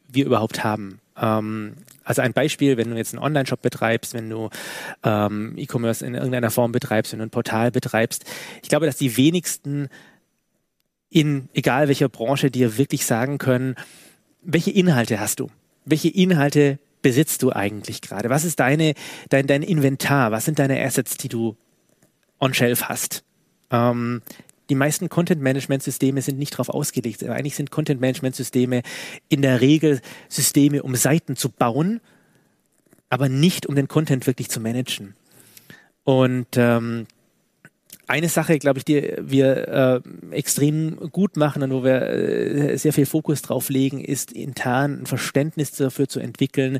[SPEAKER 3] wir überhaupt haben. Ähm, also ein Beispiel, wenn du jetzt einen Online-Shop betreibst, wenn du ähm, E-Commerce in irgendeiner Form betreibst, wenn du ein Portal betreibst. Ich glaube, dass die wenigsten in egal welcher Branche dir wirklich sagen können, welche Inhalte hast du? Welche Inhalte besitzt du eigentlich gerade? Was ist deine, dein, dein Inventar? Was sind deine Assets, die du on-shelf hast? Ähm, die meisten Content-Management-Systeme sind nicht darauf ausgelegt. Eigentlich sind Content-Management-Systeme in der Regel Systeme, um Seiten zu bauen, aber nicht um den Content wirklich zu managen. Und ähm, eine Sache, glaube ich, die wir äh, extrem gut machen und wo wir äh, sehr viel Fokus drauf legen, ist intern ein Verständnis dafür zu entwickeln,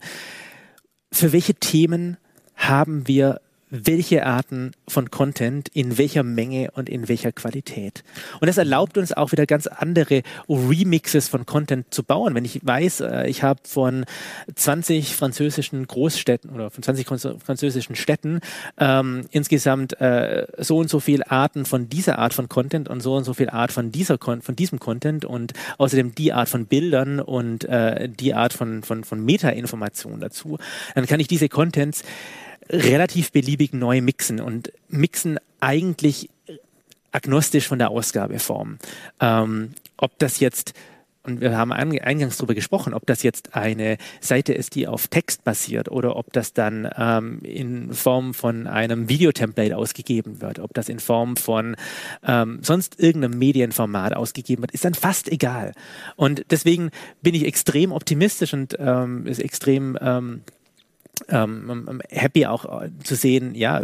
[SPEAKER 3] für welche Themen haben wir welche Arten von Content in welcher Menge und in welcher Qualität. Und das erlaubt uns auch wieder ganz andere Remixes von Content zu bauen. Wenn ich weiß, äh, ich habe von 20 französischen Großstädten oder von 20 französischen Städten ähm, insgesamt äh, so und so viele Arten von dieser Art von Content und so und so viel Art von dieser von diesem Content und außerdem die Art von Bildern und äh, die Art von von von Meta-Informationen dazu, dann kann ich diese Contents relativ beliebig neu mixen und mixen eigentlich agnostisch von der Ausgabeform. Ähm, ob das jetzt und wir haben eingangs darüber gesprochen, ob das jetzt eine Seite ist, die auf Text basiert oder ob das dann ähm, in Form von einem Videotemplate ausgegeben wird, ob das in Form von ähm, sonst irgendeinem Medienformat ausgegeben wird, ist dann fast egal. Und deswegen bin ich extrem optimistisch und ähm, ist extrem ähm, ähm, happy auch äh, zu sehen, ja,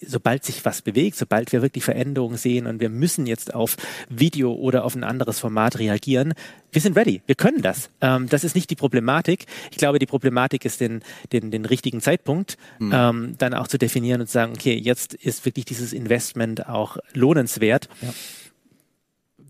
[SPEAKER 3] sobald sich was bewegt, sobald wir wirklich Veränderungen sehen und wir müssen jetzt auf Video oder auf ein anderes Format reagieren, wir sind ready, wir können das. Ähm, das ist nicht die Problematik. Ich glaube, die Problematik ist den, den, den richtigen Zeitpunkt mhm. ähm, dann auch zu definieren und zu sagen, okay, jetzt ist wirklich dieses Investment auch lohnenswert. Ja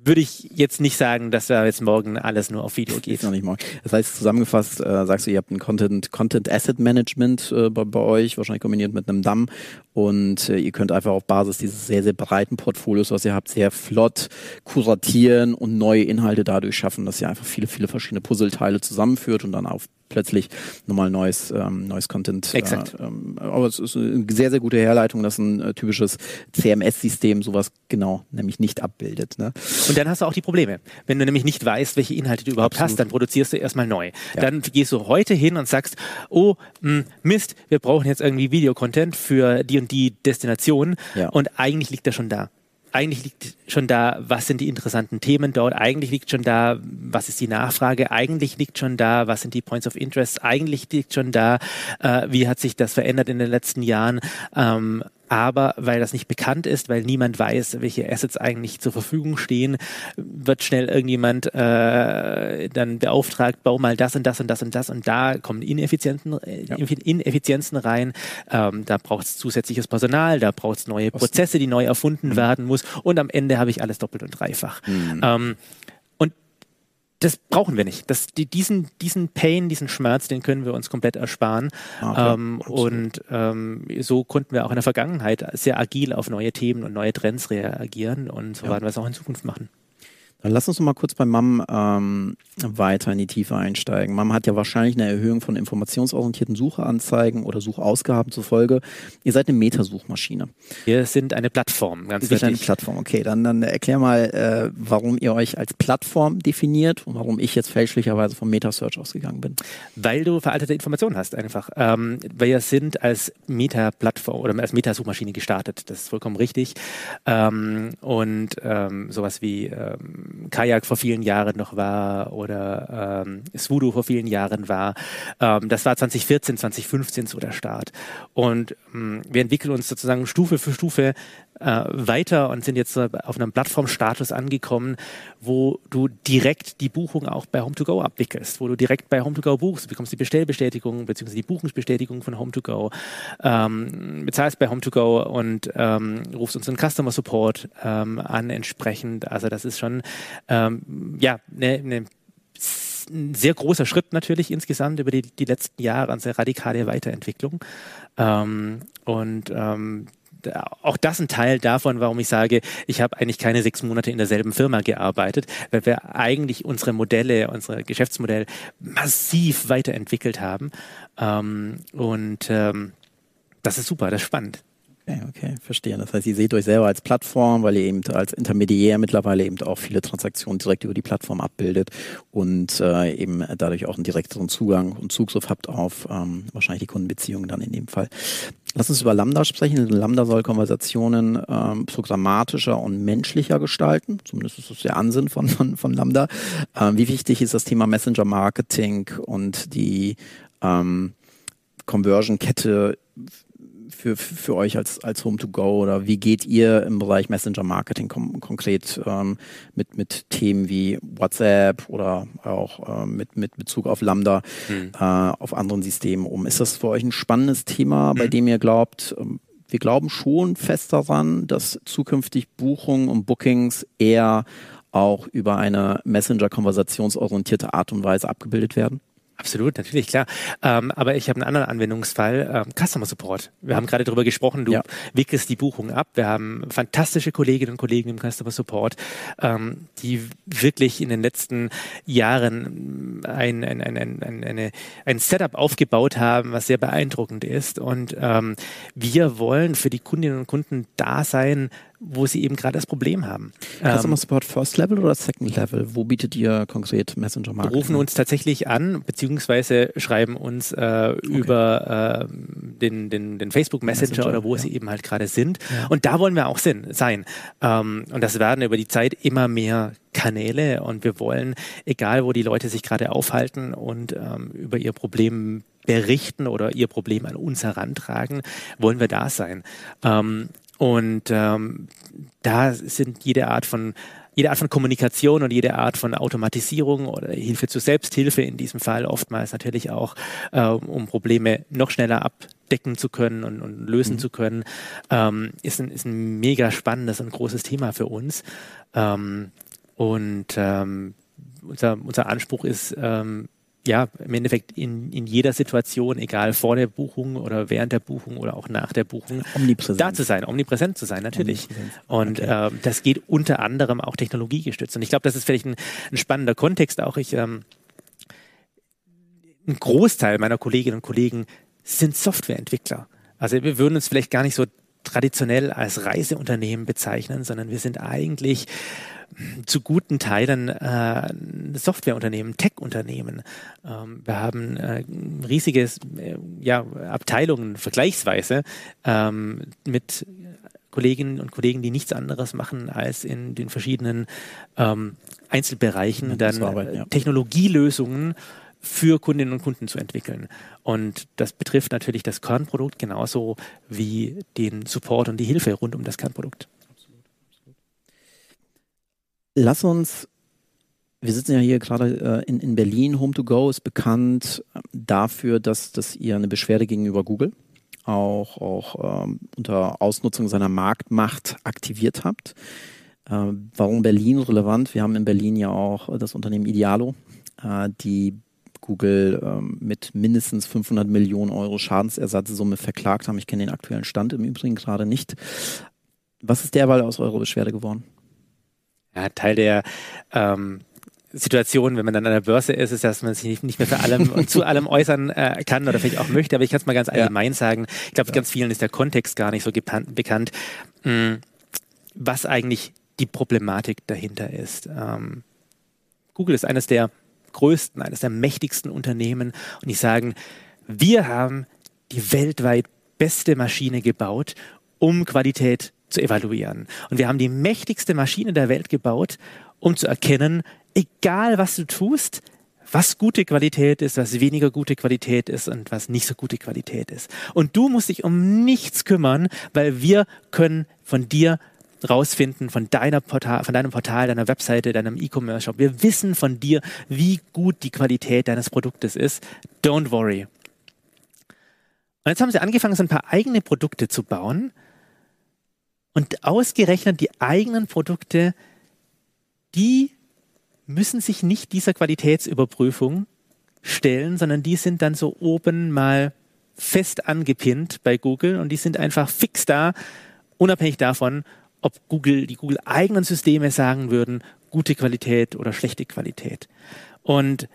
[SPEAKER 3] würde ich jetzt nicht sagen, dass da jetzt morgen alles nur auf Video geht.
[SPEAKER 4] Noch nicht morgen. Das heißt, zusammengefasst äh, sagst du, ihr habt ein Content, Content Asset Management äh, bei, bei, euch, wahrscheinlich kombiniert mit einem DAM und äh, ihr könnt einfach auf Basis dieses sehr, sehr breiten Portfolios, was ihr habt, sehr flott kuratieren und neue Inhalte dadurch schaffen, dass ihr einfach viele, viele verschiedene Puzzleteile zusammenführt und dann auf plötzlich nochmal neues, ähm, neues Content.
[SPEAKER 3] Äh, Exakt.
[SPEAKER 4] Äh, ähm, aber es ist eine sehr, sehr gute Herleitung, dass ein äh, typisches CMS-System sowas genau nämlich nicht abbildet. Ne?
[SPEAKER 3] Und dann hast du auch die Probleme. Wenn du nämlich nicht weißt, welche Inhalte du überhaupt Absolut. hast, dann produzierst du erstmal neu. Ja. Dann gehst du heute hin und sagst, oh, mh, hm, Mist, wir brauchen jetzt irgendwie Videocontent für die und die Destination. Ja. Und eigentlich liegt er schon da eigentlich liegt schon da, was sind die interessanten Themen dort, eigentlich liegt schon da, was ist die Nachfrage, eigentlich liegt schon da, was sind die Points of Interest, eigentlich liegt schon da, äh, wie hat sich das verändert in den letzten Jahren. Ähm, aber weil das nicht bekannt ist, weil niemand weiß, welche Assets eigentlich zur Verfügung stehen, wird schnell irgendjemand äh, dann beauftragt, bau mal das und das und das und das und da kommen Ineffizienzen, äh, ja. Ineffizienzen rein, ähm, da braucht es zusätzliches Personal, da braucht es neue Prozesse, die neu erfunden mhm. werden muss und am Ende habe ich alles doppelt und dreifach. Mhm. Ähm, das brauchen wir nicht. Das, die, diesen, diesen Pain, diesen Schmerz, den können wir uns komplett ersparen. Ah, okay, ähm, und ähm, so konnten wir auch in der Vergangenheit sehr agil auf neue Themen und neue Trends reagieren und so ja. werden wir es auch in Zukunft machen.
[SPEAKER 4] Dann lass uns noch mal kurz bei MAM ähm, weiter in die Tiefe einsteigen. MAM hat ja wahrscheinlich eine Erhöhung von informationsorientierten Suchanzeigen oder Suchausgaben zur Folge. Ihr seid eine Metasuchmaschine.
[SPEAKER 3] Wir sind eine Plattform, ganz
[SPEAKER 4] wichtig. Seid eine Plattform, okay. Dann, dann erklär mal, äh, warum ihr euch als Plattform definiert und warum ich jetzt fälschlicherweise vom Metasearch ausgegangen bin.
[SPEAKER 3] Weil du veraltete Informationen hast, einfach. Ähm, wir sind als Meta-Plattform oder als Metasuchmaschine gestartet. Das ist vollkommen richtig. Ähm, und ähm, sowas wie ähm, Kajak vor vielen Jahren noch war oder ähm, Svoodoo vor vielen Jahren war. Ähm, das war 2014, 2015 so der Start. Und ähm, wir entwickeln uns sozusagen Stufe für Stufe äh, weiter und sind jetzt auf einem Plattformstatus angekommen, wo du direkt die Buchung auch bei Home2Go abwickelst, wo du direkt bei Home2Go buchst, bekommst die Bestellbestätigung bzw. die Buchungsbestätigung von Home2Go, ähm, bezahlst bei Home2Go und ähm, rufst unseren Customer Support ähm, an entsprechend. Also das ist schon ähm, ja eine ne ein sehr großer Schritt natürlich insgesamt über die, die letzten Jahre, eine sehr radikale Weiterentwicklung. Ähm, und ähm, auch das ein Teil davon, warum ich sage, ich habe eigentlich keine sechs Monate in derselben Firma gearbeitet, weil wir eigentlich unsere Modelle, unser Geschäftsmodell massiv weiterentwickelt haben. Ähm, und ähm, das ist super, das ist spannend.
[SPEAKER 4] Okay, okay, verstehe. Das heißt, ihr seht euch selber als Plattform, weil ihr eben als Intermediär mittlerweile eben auch viele Transaktionen direkt über die Plattform abbildet und äh, eben dadurch auch einen direkteren Zugang und Zugriff habt auf ähm, wahrscheinlich die Kundenbeziehungen dann in dem Fall. Lass uns über Lambda sprechen. Lambda soll Konversationen ähm, programmatischer und menschlicher gestalten. Zumindest ist das der Ansinn von, von, von Lambda. Ähm, wie wichtig ist das Thema Messenger Marketing und die ähm, Conversion-Kette für, für euch als, als Home-to-Go oder wie geht ihr im Bereich Messenger-Marketing konkret ähm, mit, mit Themen wie WhatsApp oder auch äh, mit, mit Bezug auf Lambda mhm. äh, auf anderen Systemen um? Ist das für euch ein spannendes Thema, bei mhm. dem ihr glaubt, ähm, wir glauben schon fest daran, dass zukünftig Buchungen und Bookings eher auch über eine Messenger-konversationsorientierte Art und Weise abgebildet werden?
[SPEAKER 3] Absolut, natürlich, klar. Ähm, aber ich habe einen anderen Anwendungsfall, ähm, Customer Support. Wir haben gerade darüber gesprochen, du ja. wickelst die Buchung ab. Wir haben fantastische Kolleginnen und Kollegen im Customer Support, ähm, die wirklich in den letzten Jahren ein, ein, ein, ein, eine, ein Setup aufgebaut haben, was sehr beeindruckend ist. Und ähm, wir wollen für die Kundinnen und Kunden da sein, wo sie eben gerade das Problem haben.
[SPEAKER 4] Customer ähm, Support First Level oder Second Level? Wo bietet ihr konkret Messenger Marketing?
[SPEAKER 3] Rufen uns tatsächlich an, beziehungsweise schreiben uns äh, okay. über äh, den, den, den Facebook Messenger, Messenger oder wo ja. sie eben halt gerade sind. Ja. Und da wollen wir auch sind, sein. Ähm, und das werden über die Zeit immer mehr Kanäle und wir wollen, egal wo die Leute sich gerade aufhalten und ähm, über ihr Problem berichten oder ihr Problem an uns herantragen, wollen wir da sein. Ähm, und ähm, da sind jede Art von jede Art von Kommunikation und jede Art von Automatisierung oder Hilfe zur Selbsthilfe in diesem Fall oftmals natürlich auch, äh, um Probleme noch schneller abdecken zu können und, und lösen mhm. zu können, ähm, ist, ein, ist ein mega spannendes und großes Thema für uns. Ähm, und ähm, unser, unser Anspruch ist, ähm, ja, im Endeffekt in, in jeder Situation, egal vor der Buchung oder während der Buchung oder auch nach der Buchung, da zu sein, omnipräsent zu sein, natürlich. Und okay. ähm, das geht unter anderem auch technologiegestützt. Und ich glaube, das ist vielleicht ein, ein spannender Kontext auch. Ich, ähm, ein Großteil meiner Kolleginnen und Kollegen sind Softwareentwickler. Also wir würden uns vielleicht gar nicht so traditionell als Reiseunternehmen bezeichnen, sondern wir sind eigentlich zu guten Teilen äh, Softwareunternehmen, Tech-Unternehmen. Ähm, wir haben äh, riesige äh, ja, Abteilungen vergleichsweise ähm, mit Kolleginnen und Kollegen, die nichts anderes machen, als in den verschiedenen ähm, Einzelbereichen dann arbeiten, ja. Technologielösungen für Kundinnen und Kunden zu entwickeln. Und das betrifft natürlich das Kernprodukt genauso wie den Support und die Hilfe rund um das Kernprodukt.
[SPEAKER 4] Lass uns, wir sitzen ja hier gerade äh, in, in Berlin. Home2Go ist bekannt äh, dafür, dass, dass ihr eine Beschwerde gegenüber Google auch, auch ähm, unter Ausnutzung seiner Marktmacht aktiviert habt. Äh, warum Berlin relevant? Wir haben in Berlin ja auch das Unternehmen Idealo, äh, die Google ähm, mit mindestens 500 Millionen Euro Schadensersatzsumme verklagt haben. Ich kenne den aktuellen Stand im Übrigen gerade nicht. Was ist derweil aus eurer Beschwerde geworden?
[SPEAKER 3] Ja, Teil der ähm, Situation, wenn man dann an der Börse ist, ist, dass man sich nicht mehr für allem und zu allem äußern äh, kann oder vielleicht auch möchte. Aber ich kann es mal ganz allgemein ja. sagen. Ich glaube, ja. ganz vielen ist der Kontext gar nicht so bekannt, mh, hm, was eigentlich die Problematik dahinter ist. Ähm, Google ist eines der größten, eines der mächtigsten Unternehmen und die sagen, wir haben die weltweit beste Maschine gebaut, um Qualität zu evaluieren. Und wir haben die mächtigste Maschine der Welt gebaut, um zu erkennen, egal was du tust, was gute Qualität ist, was weniger gute Qualität ist und was nicht so gute Qualität ist. Und du musst dich um nichts kümmern, weil wir können von dir rausfinden von deiner Portal, von deinem Portal, deiner Webseite, deinem E-Commerce-Shop. Wir wissen von dir, wie gut die Qualität deines Produktes ist. Don't worry. Und jetzt haben sie angefangen, so ein paar eigene Produkte zu bauen. Und ausgerechnet die eigenen Produkte, die müssen sich nicht dieser Qualitätsüberprüfung stellen, sondern die sind dann so oben mal fest angepinnt bei Google und die sind einfach fix da, unabhängig davon, ob Google, die Google eigenen Systeme sagen würden, gute Qualität oder schlechte Qualität. Und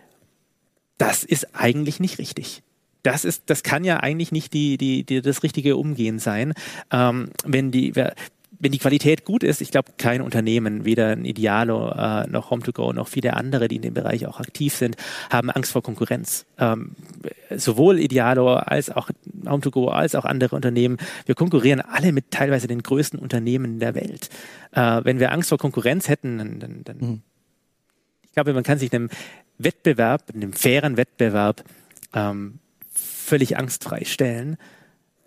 [SPEAKER 3] das ist eigentlich nicht richtig. Das ist, das kann ja eigentlich nicht die, die, die das richtige Umgehen sein. Ähm, wenn die, wenn die Qualität gut ist, ich glaube, kein Unternehmen, weder ein Idealo äh, noch Home2Go noch viele andere, die in dem Bereich auch aktiv sind, haben Angst vor Konkurrenz. Ähm, sowohl Idealo als auch Home2Go als auch andere Unternehmen. Wir konkurrieren alle mit teilweise den größten Unternehmen der Welt. Äh, wenn wir Angst vor Konkurrenz hätten, dann, dann, dann mhm. ich glaube, man kann sich einem Wettbewerb, einem fairen Wettbewerb ähm, völlig angstfrei stellen.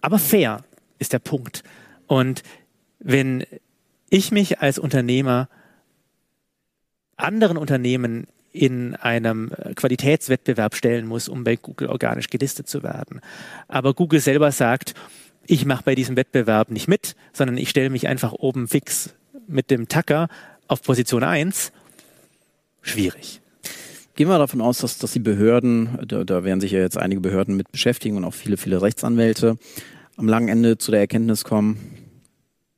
[SPEAKER 3] Aber fair ist der Punkt. Und wenn ich mich als Unternehmer anderen Unternehmen in einem Qualitätswettbewerb stellen muss, um bei Google organisch gelistet zu werden. Aber Google selber sagt, ich mache bei diesem Wettbewerb nicht mit, sondern ich stelle mich einfach oben fix mit dem Tacker auf Position 1. Schwierig.
[SPEAKER 4] Gehen wir davon aus, dass, dass die Behörden, da, da werden sich ja jetzt einige Behörden mit beschäftigen und auch viele, viele Rechtsanwälte, am langen Ende zu der Erkenntnis kommen,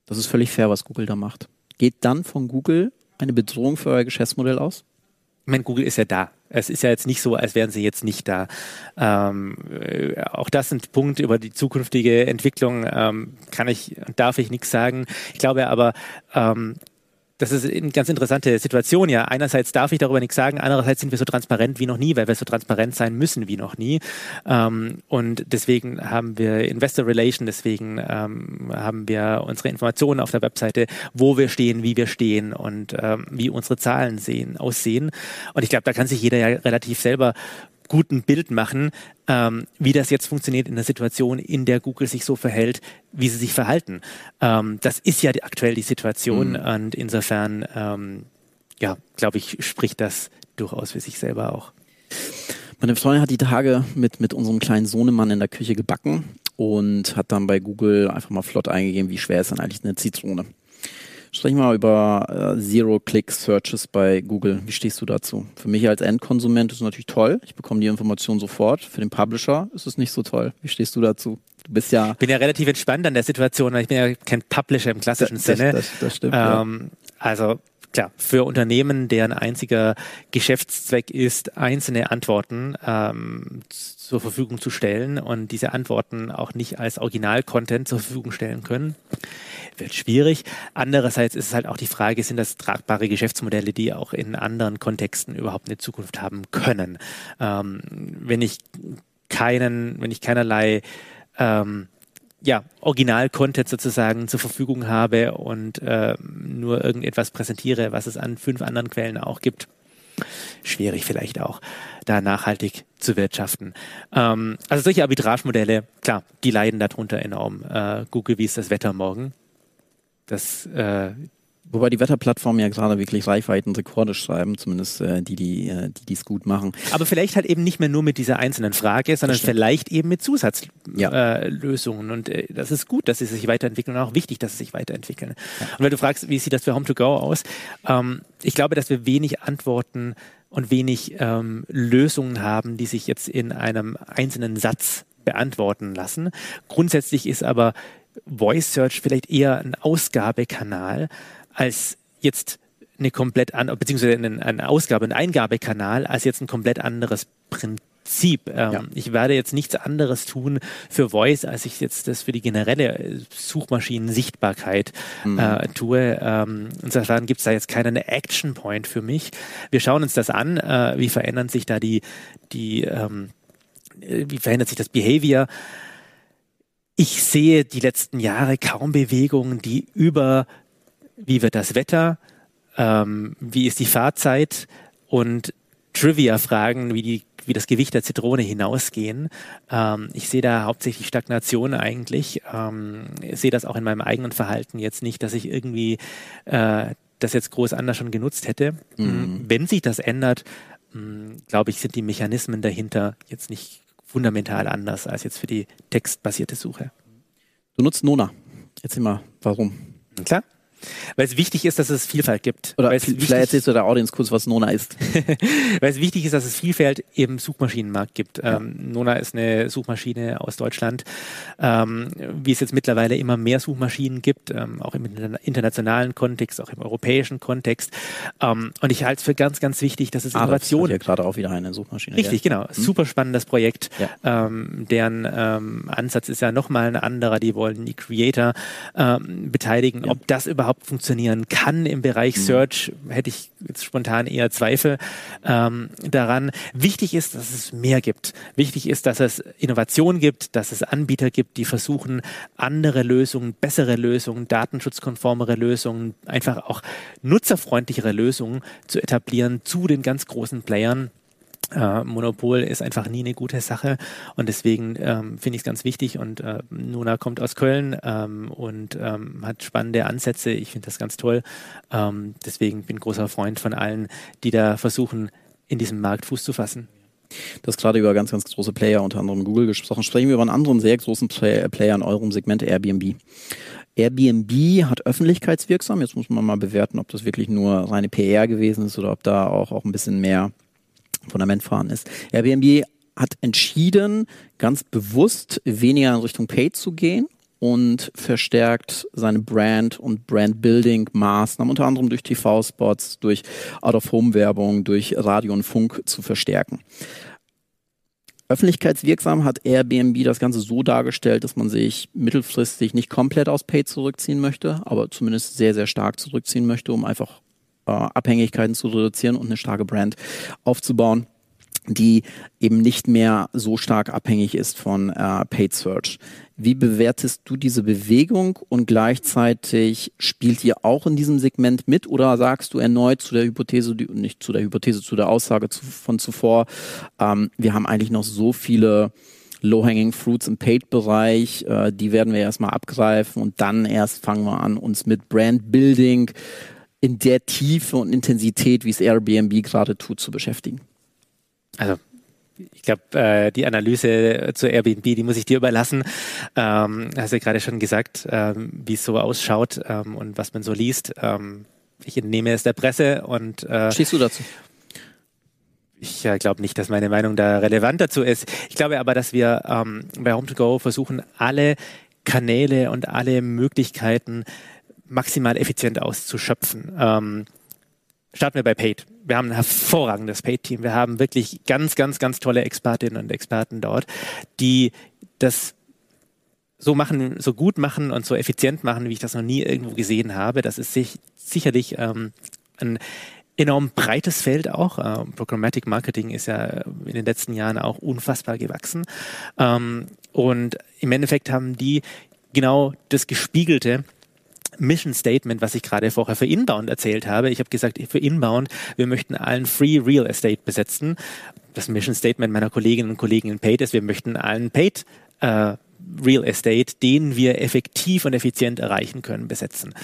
[SPEAKER 4] das ist völlig fair, was Google da macht. Geht dann von Google eine Bedrohung für euer Geschäftsmodell aus?
[SPEAKER 3] Ich meine, Google ist ja da. Es ist ja jetzt nicht so, als wären sie jetzt nicht da. Ähm, äh, auch das sind Punkte über die zukünftige Entwicklung, ähm, kann ich und darf ich nichts sagen. Ich glaube aber, ähm, das ist eine ganz interessante Situation ja. Einerseits darf ich darüber nichts sagen, andererseits sind wir so transparent wie noch nie, weil wir so transparent sein müssen wie noch nie. Ähm, und deswegen haben wir Investor Relation, deswegen ähm, haben wir unsere Informationen auf der Webseite, wo wir stehen, wie wir stehen und ähm, wie unsere Zahlen sehen, aussehen. Und ich glaube, da kann sich jeder ja relativ selber guten Bild machen, ähm, wie das jetzt funktioniert in der Situation, in der Google sich so verhält, wie sie sich verhalten. Ähm, das ist ja die, aktuell die Situation mhm. und insofern, ähm, ja, glaube ich, spricht das durchaus für sich selber auch.
[SPEAKER 4] Meine Freundin hat die Tage mit, mit unserem kleinen Sohnemann in der Küche gebacken und hat dann bei Google einfach mal flott eingegeben, wie schwer ist denn eigentlich eine Zitrone. Sprechen wir mal über äh, Zero-Click-Searches bei Google. Wie stehst du dazu? Für mich als Endkonsument ist es natürlich toll. Ich bekomme die Information sofort. Für den Publisher ist es nicht so toll. Wie stehst du dazu? Du bist ja.
[SPEAKER 3] Ich bin ja relativ entspannt an der Situation, weil ich bin ja kein Publisher im klassischen das, Sinne. Das, das, das stimmt. Ähm, ja. Also klar, für Unternehmen, deren einziger Geschäftszweck ist, einzelne Antworten ähm, zur Verfügung zu stellen und diese Antworten auch nicht als Original-Content zur Verfügung stellen können, wird schwierig. Andererseits ist es halt auch die Frage, sind das tragbare Geschäftsmodelle, die auch in anderen Kontexten überhaupt eine Zukunft haben können? Ähm, wenn ich keinen, wenn ich keinerlei ähm, ja, Original-Content sozusagen zur Verfügung habe und äh, nur irgendetwas präsentiere, was es an fünf anderen Quellen auch gibt. Schwierig vielleicht auch, da nachhaltig zu wirtschaften. Ähm, also solche Arbitragemodelle, klar, die leiden darunter enorm. Äh, Google, wie ist das Wetter morgen? Das äh,
[SPEAKER 4] Wobei die Wetterplattformen ja gerade wirklich Reichweitenrekorde schreiben, zumindest äh, die, die äh, die es gut machen.
[SPEAKER 3] Aber vielleicht halt eben nicht mehr nur mit dieser einzelnen Frage, sondern vielleicht eben mit Zusatzlösungen. Ja. Äh, und äh, das ist gut, dass sie sich weiterentwickeln und auch wichtig, dass sie sich weiterentwickeln. Ja. Und wenn du fragst, wie sieht das für Home2Go aus? Ähm, ich glaube, dass wir wenig Antworten und wenig ähm, Lösungen haben, die sich jetzt in einem einzelnen Satz beantworten lassen. Grundsätzlich ist aber Voice Search vielleicht eher ein Ausgabekanal, als jetzt eine komplett andere, beziehungsweise eine, eine Ausgabe- und Eingabekanal als jetzt ein komplett anderes Prinzip. Ähm, ja. Ich werde jetzt nichts anderes tun für Voice, als ich jetzt das für die generelle Suchmaschinen-Sichtbarkeit mhm. äh, tue. Ähm, insofern gibt es da jetzt keinen Action Point für mich. Wir schauen uns das an. Äh, wie verändern sich da die, die ähm, wie verändert sich das Behavior? Ich sehe die letzten Jahre kaum Bewegungen, die über wie wird das Wetter ähm, wie ist die Fahrzeit und Trivia-Fragen, wie die wie das Gewicht der Zitrone hinausgehen. Ähm, ich sehe da hauptsächlich Stagnation eigentlich. Ähm, ich sehe das auch in meinem eigenen Verhalten jetzt nicht, dass ich irgendwie äh, das jetzt groß anders schon genutzt hätte. Mhm. Wenn sich das ändert, hm, glaube ich, sind die Mechanismen dahinter jetzt nicht fundamental anders als jetzt für die textbasierte Suche.
[SPEAKER 4] Du nutzt Nona. Erzähl mal, warum?
[SPEAKER 3] Klar. Weil es wichtig ist, dass es Vielfalt gibt.
[SPEAKER 4] Oder vielleicht erzählst du der Audience kurz, was Nona ist. (laughs)
[SPEAKER 3] Weil es wichtig ist, dass es Vielfalt im Suchmaschinenmarkt gibt. Ja. Ähm, Nona ist eine Suchmaschine aus Deutschland. Ähm, wie es jetzt mittlerweile immer mehr Suchmaschinen gibt, ähm, auch im internationalen Kontext, auch im europäischen Kontext. Ähm, und ich halte es für ganz, ganz wichtig, dass es ah, Innovation...
[SPEAKER 4] Das ja gerade auch wieder eine Suchmaschine.
[SPEAKER 3] Richtig, ja. genau. Hm. Super spannendes Projekt. Ja. Ähm, deren ähm, Ansatz ist ja nochmal ein anderer. Die wollen die Creator beteiligen. Ob das überhaupt überhaupt funktionieren kann im Bereich mhm. Search, hätte ich jetzt spontan eher Zweifel ähm, daran. Wichtig ist, dass es mehr gibt. Wichtig ist, dass es Innovation gibt, dass es Anbieter gibt, die versuchen, andere Lösungen, bessere Lösungen, datenschutzkonformere Lösungen, einfach auch nutzerfreundlichere Lösungen zu etablieren zu den ganz großen Playern äh, Monopol ist einfach nie eine gute Sache und deswegen ähm, finde ich es ganz wichtig und äh, Nuna kommt aus Köln ähm, und ähm, hat spannende Ansätze. Ich finde das ganz toll. Ähm, deswegen bin ich großer Freund von allen, die da versuchen, in diesem Markt Fuß zu fassen.
[SPEAKER 4] Du hast gerade über ganz, ganz große Player, unter anderem Google gesprochen. Sprechen wir über einen anderen sehr großen Play Player in eurem Segment, Airbnb. Airbnb hat öffentlichkeitswirksam. Jetzt muss man mal bewerten, ob das wirklich nur reine PR gewesen ist oder ob da auch, auch ein bisschen mehr Fundament fahren ist. Airbnb hat entschieden, ganz bewusst weniger in Richtung Paid zu gehen und verstärkt seine Brand und Brand-Building-Maßnahmen, unter anderem durch TV-Spots, durch Out-of-Home-Werbung, durch Radio und Funk zu verstärken. Öffentlichkeitswirksam hat Airbnb das Ganze so dargestellt, dass man sich mittelfristig nicht komplett aus Paid zurückziehen möchte, aber zumindest sehr, sehr stark zurückziehen möchte, um einfach äh, Abhängigkeiten zu reduzieren und eine starke Brand aufzubauen die eben nicht mehr so stark abhängig ist von äh, Paid Search. Wie bewertest du diese Bewegung und gleichzeitig spielt ihr auch in diesem Segment mit oder sagst du erneut zu der Hypothese, nicht zu der Hypothese, zu der Aussage zu, von zuvor, ähm, wir haben eigentlich noch so viele Low-Hanging Fruits im Paid-Bereich, äh, die werden wir erstmal abgreifen und dann erst fangen wir an, uns mit Brand Building in der Tiefe und Intensität, wie es Airbnb gerade tut, zu beschäftigen?
[SPEAKER 3] Also ich glaube, äh, die Analyse zu Airbnb, die muss ich dir überlassen. Ähm, hast du gerade schon gesagt, ähm, wie es so ausschaut ähm, und was man so liest. Ähm, ich entnehme es der Presse und
[SPEAKER 4] äh, Stehst du dazu?
[SPEAKER 3] Ich äh, glaube nicht, dass meine Meinung da relevant dazu ist. Ich glaube aber, dass wir ähm, bei Home2Go versuchen, alle Kanäle und alle Möglichkeiten maximal effizient auszuschöpfen. Ähm, starten wir bei Paid. Wir haben ein hervorragendes Paid-Team. Wir haben wirklich ganz, ganz, ganz tolle Expertinnen und Experten dort, die das so machen, so gut machen und so effizient machen, wie ich das noch nie irgendwo gesehen habe. Das ist sich, sicherlich ähm, ein enorm breites Feld auch. Ähm, Programmatic Marketing ist ja in den letzten Jahren auch unfassbar gewachsen. Ähm, und im Endeffekt haben die genau das Gespiegelte Mission Statement, was ich gerade vorher für Inbound erzählt habe. Ich habe gesagt, für Inbound, wir möchten allen Free Real Estate besetzen. Das Mission Statement meiner Kolleginnen und Kollegen in Paid ist, wir möchten allen Paid äh, Real Estate, den wir effektiv und effizient erreichen können, besetzen.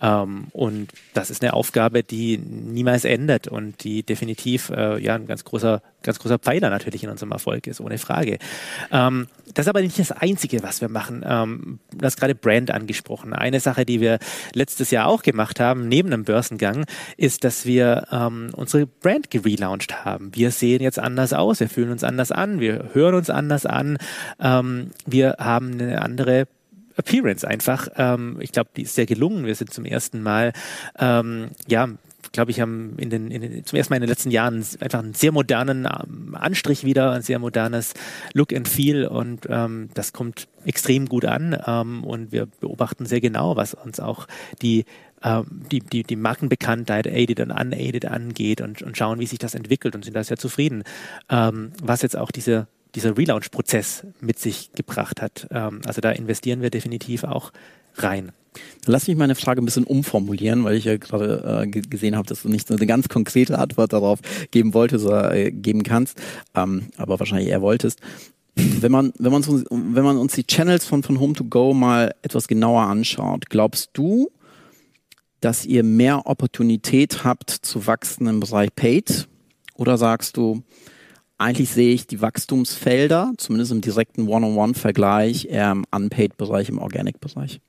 [SPEAKER 3] Ähm, und das ist eine Aufgabe, die niemals endet und die definitiv äh, ja ein ganz großer, ganz großer Pfeiler natürlich in unserem Erfolg ist, ohne Frage. Ähm, das ist aber nicht das Einzige, was wir machen. Ähm, du hast gerade Brand angesprochen. Eine Sache, die wir letztes Jahr auch gemacht haben, neben einem Börsengang, ist, dass wir ähm, unsere Brand gelauncht haben. Wir sehen jetzt anders aus, wir fühlen uns anders an, wir hören uns anders an, ähm, wir haben eine andere Appearance einfach. Ähm, ich glaube, die ist sehr gelungen. Wir sind zum ersten Mal, ähm, ja, glaube ich, haben in den, in den, zum ersten Mal in den letzten Jahren einfach einen sehr modernen ähm, Anstrich wieder, ein sehr modernes Look and Feel und ähm, das kommt extrem gut an ähm, und wir beobachten sehr genau, was uns auch die ähm, die, die, die Markenbekanntheit aided und unaided angeht und, und schauen, wie sich das entwickelt und sind da sehr zufrieden. Ähm, was jetzt auch diese dieser Relaunch-Prozess mit sich gebracht hat. Ähm, also da investieren wir definitiv auch rein.
[SPEAKER 4] Lass mich meine Frage ein bisschen umformulieren, weil ich ja gerade äh, gesehen habe, dass du nicht so eine ganz konkrete Antwort darauf geben wolltest oder äh, geben kannst, ähm, aber wahrscheinlich eher wolltest. Wenn man, wenn, man so, wenn man uns die Channels von, von Home to Go mal etwas genauer anschaut, glaubst du, dass ihr mehr Opportunität habt zu wachsen im Bereich Paid? Oder sagst du, eigentlich sehe ich die Wachstumsfelder, zumindest im direkten One-on-One-Vergleich, eher im Unpaid-Bereich, im Organic-Bereich?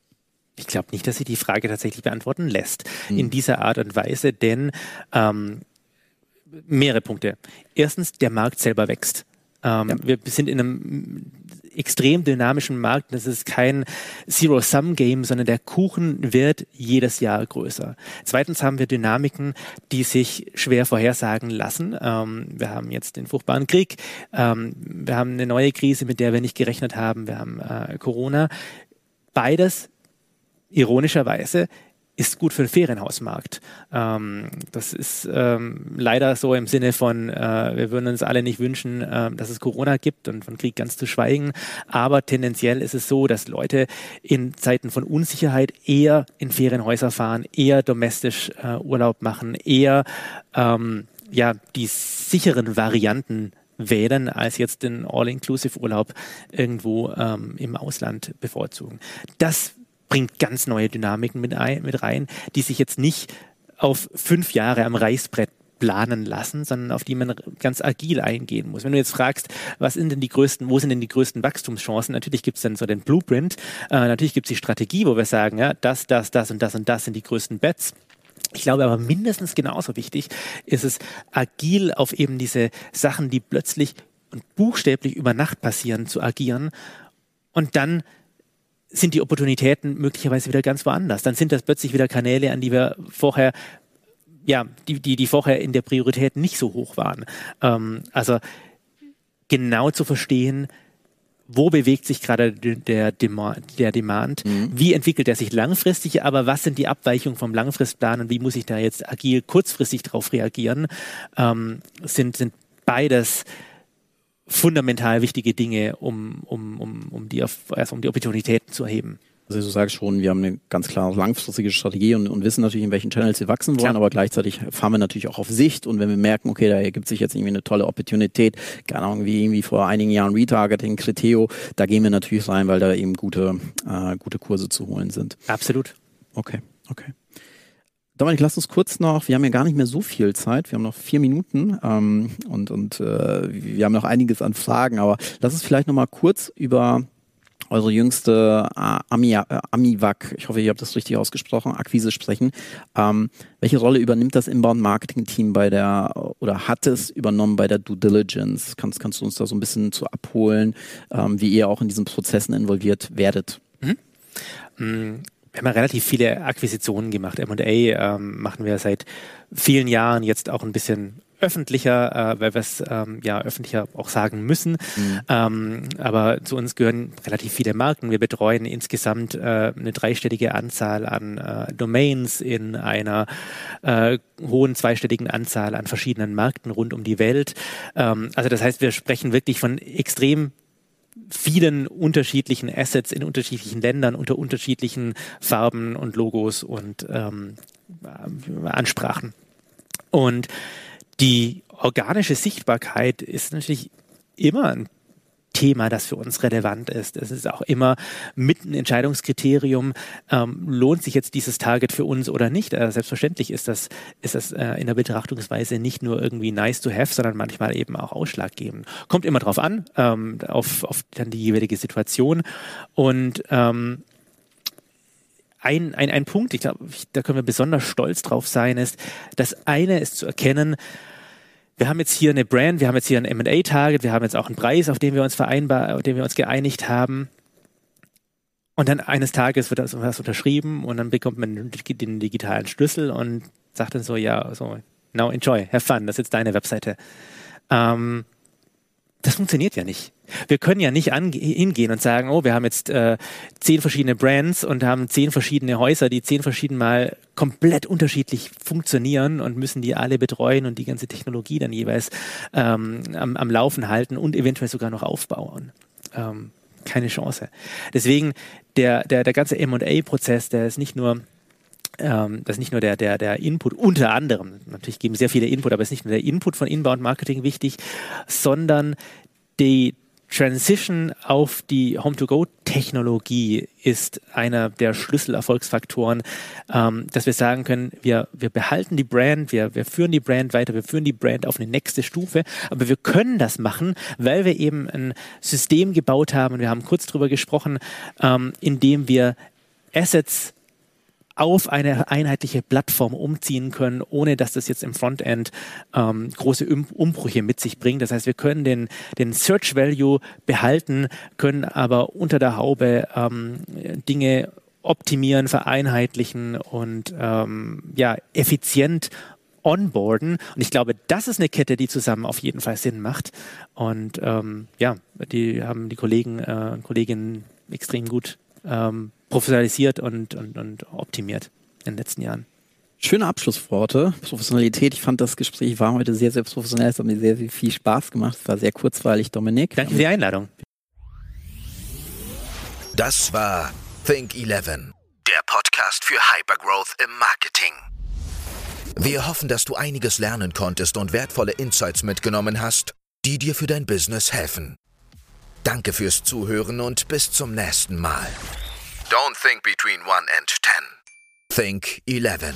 [SPEAKER 3] Ich glaube nicht, dass sie die Frage tatsächlich beantworten lässt mhm. in dieser Art und Weise, denn ähm, mehrere Punkte. Erstens, der Markt selber wächst. Ähm, ja. Wir sind in einem extrem dynamischen Markt. Das ist kein Zero-Sum-Game, sondern der Kuchen wird jedes Jahr größer. Zweitens haben wir Dynamiken, die sich schwer vorhersagen lassen. Ähm, wir haben jetzt den furchtbaren Krieg. Ähm, wir haben eine neue Krise, mit der wir nicht gerechnet haben. Wir haben äh, Corona. Beides ironischerweise ist gut für den Ferienhausmarkt. Ähm, das ist ähm, leider so im Sinne von, äh, wir würden uns alle nicht wünschen, äh, dass es Corona gibt und von Krieg ganz zu schweigen. Aber tendenziell ist es so, dass Leute in Zeiten von Unsicherheit eher in Ferienhäuser fahren, eher domestisch äh, Urlaub machen, eher ähm, ja die sicheren Varianten wählen, als jetzt den All-Inclusive-Urlaub irgendwo ähm, im Ausland bevorzugen. Das bringt ganz neue Dynamiken mit, ein, mit rein, die sich jetzt nicht auf fünf Jahre am Reißbrett planen lassen, sondern auf die man ganz agil eingehen muss. Wenn du jetzt fragst, was sind denn die größten, wo sind denn die größten Wachstumschancen? Natürlich gibt es dann so den Blueprint, äh, natürlich gibt es die Strategie, wo wir sagen, ja, das, das, das und das und das sind die größten Bets. Ich glaube aber mindestens genauso wichtig ist es, agil auf eben diese Sachen, die plötzlich und buchstäblich über Nacht passieren, zu agieren und dann sind die Opportunitäten möglicherweise wieder ganz woanders. Dann sind das plötzlich wieder Kanäle, an die wir vorher, ja, die, die, die vorher in der Priorität nicht so hoch waren. Ähm, also genau zu verstehen, wo bewegt sich gerade der, der Demand, mhm. wie entwickelt er sich langfristig, aber was sind die Abweichungen vom Langfristplan und wie muss ich da jetzt agil kurzfristig darauf reagieren, ähm, sind, sind beides fundamental wichtige Dinge, um, um, um, um, die, also um die Opportunitäten zu erheben.
[SPEAKER 4] Also du sagst schon, wir haben eine ganz klare langfristige Strategie und, und wissen natürlich, in welchen Channels wir wachsen wollen, Klar. aber gleichzeitig fahren wir natürlich auch auf Sicht und wenn wir merken, okay, da ergibt sich jetzt irgendwie eine tolle Opportunität, keine Ahnung, wie irgendwie vor einigen Jahren Retargeting, Criteo, da gehen wir natürlich rein, weil da eben gute, äh, gute Kurse zu holen sind.
[SPEAKER 3] Absolut.
[SPEAKER 4] Okay, okay. Dominik, lass uns kurz noch, wir haben ja gar nicht mehr so viel Zeit, wir haben noch vier Minuten ähm, und, und äh, wir haben noch einiges an Fragen, aber lass uns vielleicht noch mal kurz über eure jüngste äh, Ami, äh, Amivac, ich hoffe, ihr habt das richtig ausgesprochen, Akquise sprechen. Ähm, welche Rolle übernimmt das Inbound-Marketing-Team bei der, oder hat es übernommen bei der Due Diligence? Kannst, kannst du uns da so ein bisschen zu abholen, ähm, wie ihr auch in diesen Prozessen involviert werdet? Mhm.
[SPEAKER 3] Wir haben ja relativ viele Akquisitionen gemacht. M&A ähm, machen wir seit vielen Jahren jetzt auch ein bisschen öffentlicher, äh, weil wir es ähm, ja öffentlicher auch sagen müssen. Mhm. Ähm, aber zu uns gehören relativ viele Marken. Wir betreuen insgesamt äh, eine dreistellige Anzahl an äh, Domains in einer äh, hohen zweistelligen Anzahl an verschiedenen Märkten rund um die Welt. Ähm, also das heißt, wir sprechen wirklich von extrem vielen unterschiedlichen Assets in unterschiedlichen Ländern unter unterschiedlichen Farben und Logos und ähm, Ansprachen. Und die organische Sichtbarkeit ist natürlich immer ein Thema, das für uns relevant ist. Es ist auch immer mit ein Entscheidungskriterium, ähm, lohnt sich jetzt dieses Target für uns oder nicht. Äh, selbstverständlich ist das, ist das äh, in der Betrachtungsweise nicht nur irgendwie nice to have, sondern manchmal eben auch ausschlaggebend. Kommt immer drauf an, ähm, auf, auf dann die jeweilige Situation. Und ähm, ein, ein, ein Punkt, ich glaube, da können wir besonders stolz drauf sein, ist, das eine ist zu erkennen, wir haben jetzt hier eine Brand, wir haben jetzt hier ein M&A-Target, wir haben jetzt auch einen Preis, auf den wir uns vereinbar, auf den wir uns geeinigt haben. Und dann eines Tages wird das unterschrieben und dann bekommt man den digitalen Schlüssel und sagt dann so, ja, so, now enjoy, have fun, das ist jetzt deine Webseite. Ähm, das funktioniert ja nicht. Wir können ja nicht hingehen und sagen, oh, wir haben jetzt äh, zehn verschiedene Brands und haben zehn verschiedene Häuser, die zehn verschieden Mal komplett unterschiedlich funktionieren und müssen die alle betreuen und die ganze Technologie dann jeweils ähm, am, am Laufen halten und eventuell sogar noch aufbauen. Ähm, keine Chance. Deswegen der, der, der ganze M&A-Prozess, der ist nicht nur ähm, das ist nicht nur der, der, der Input, unter anderem, natürlich geben sehr viele Input, aber es ist nicht nur der Input von Inbound Marketing wichtig, sondern die Transition auf die Home-to-Go-Technologie ist einer der Schlüsselerfolgsfaktoren, ähm, dass wir sagen können, wir, wir behalten die Brand, wir, wir führen die Brand weiter, wir führen die Brand auf eine nächste Stufe, aber wir können das machen, weil wir eben ein System gebaut haben, und wir haben kurz drüber gesprochen, ähm, in dem wir Assets auf eine einheitliche Plattform umziehen können, ohne dass das jetzt im Frontend ähm, große um Umbrüche mit sich bringt. Das heißt, wir können den, den Search Value behalten, können aber unter der Haube ähm, Dinge optimieren, vereinheitlichen und ähm, ja, effizient onboarden. Und ich glaube, das ist eine Kette, die zusammen auf jeden Fall Sinn macht. Und ähm, ja, die haben die Kollegen äh, und Kolleginnen extrem gut ähm, professionalisiert und, und, und optimiert in den letzten Jahren.
[SPEAKER 4] Schöne Abschlussworte. Professionalität. Ich fand das Gespräch war heute sehr, sehr professionell. Es hat mir sehr, sehr viel Spaß gemacht. Es war sehr kurzweilig, Dominik.
[SPEAKER 3] Danke für die Einladung.
[SPEAKER 1] Das war Think 11, der Podcast für Hypergrowth im Marketing. Wir hoffen, dass du einiges lernen konntest und wertvolle Insights mitgenommen hast, die dir für dein Business helfen. Danke fürs Zuhören und bis zum nächsten Mal. Don't think between 1 and 10. Think 11.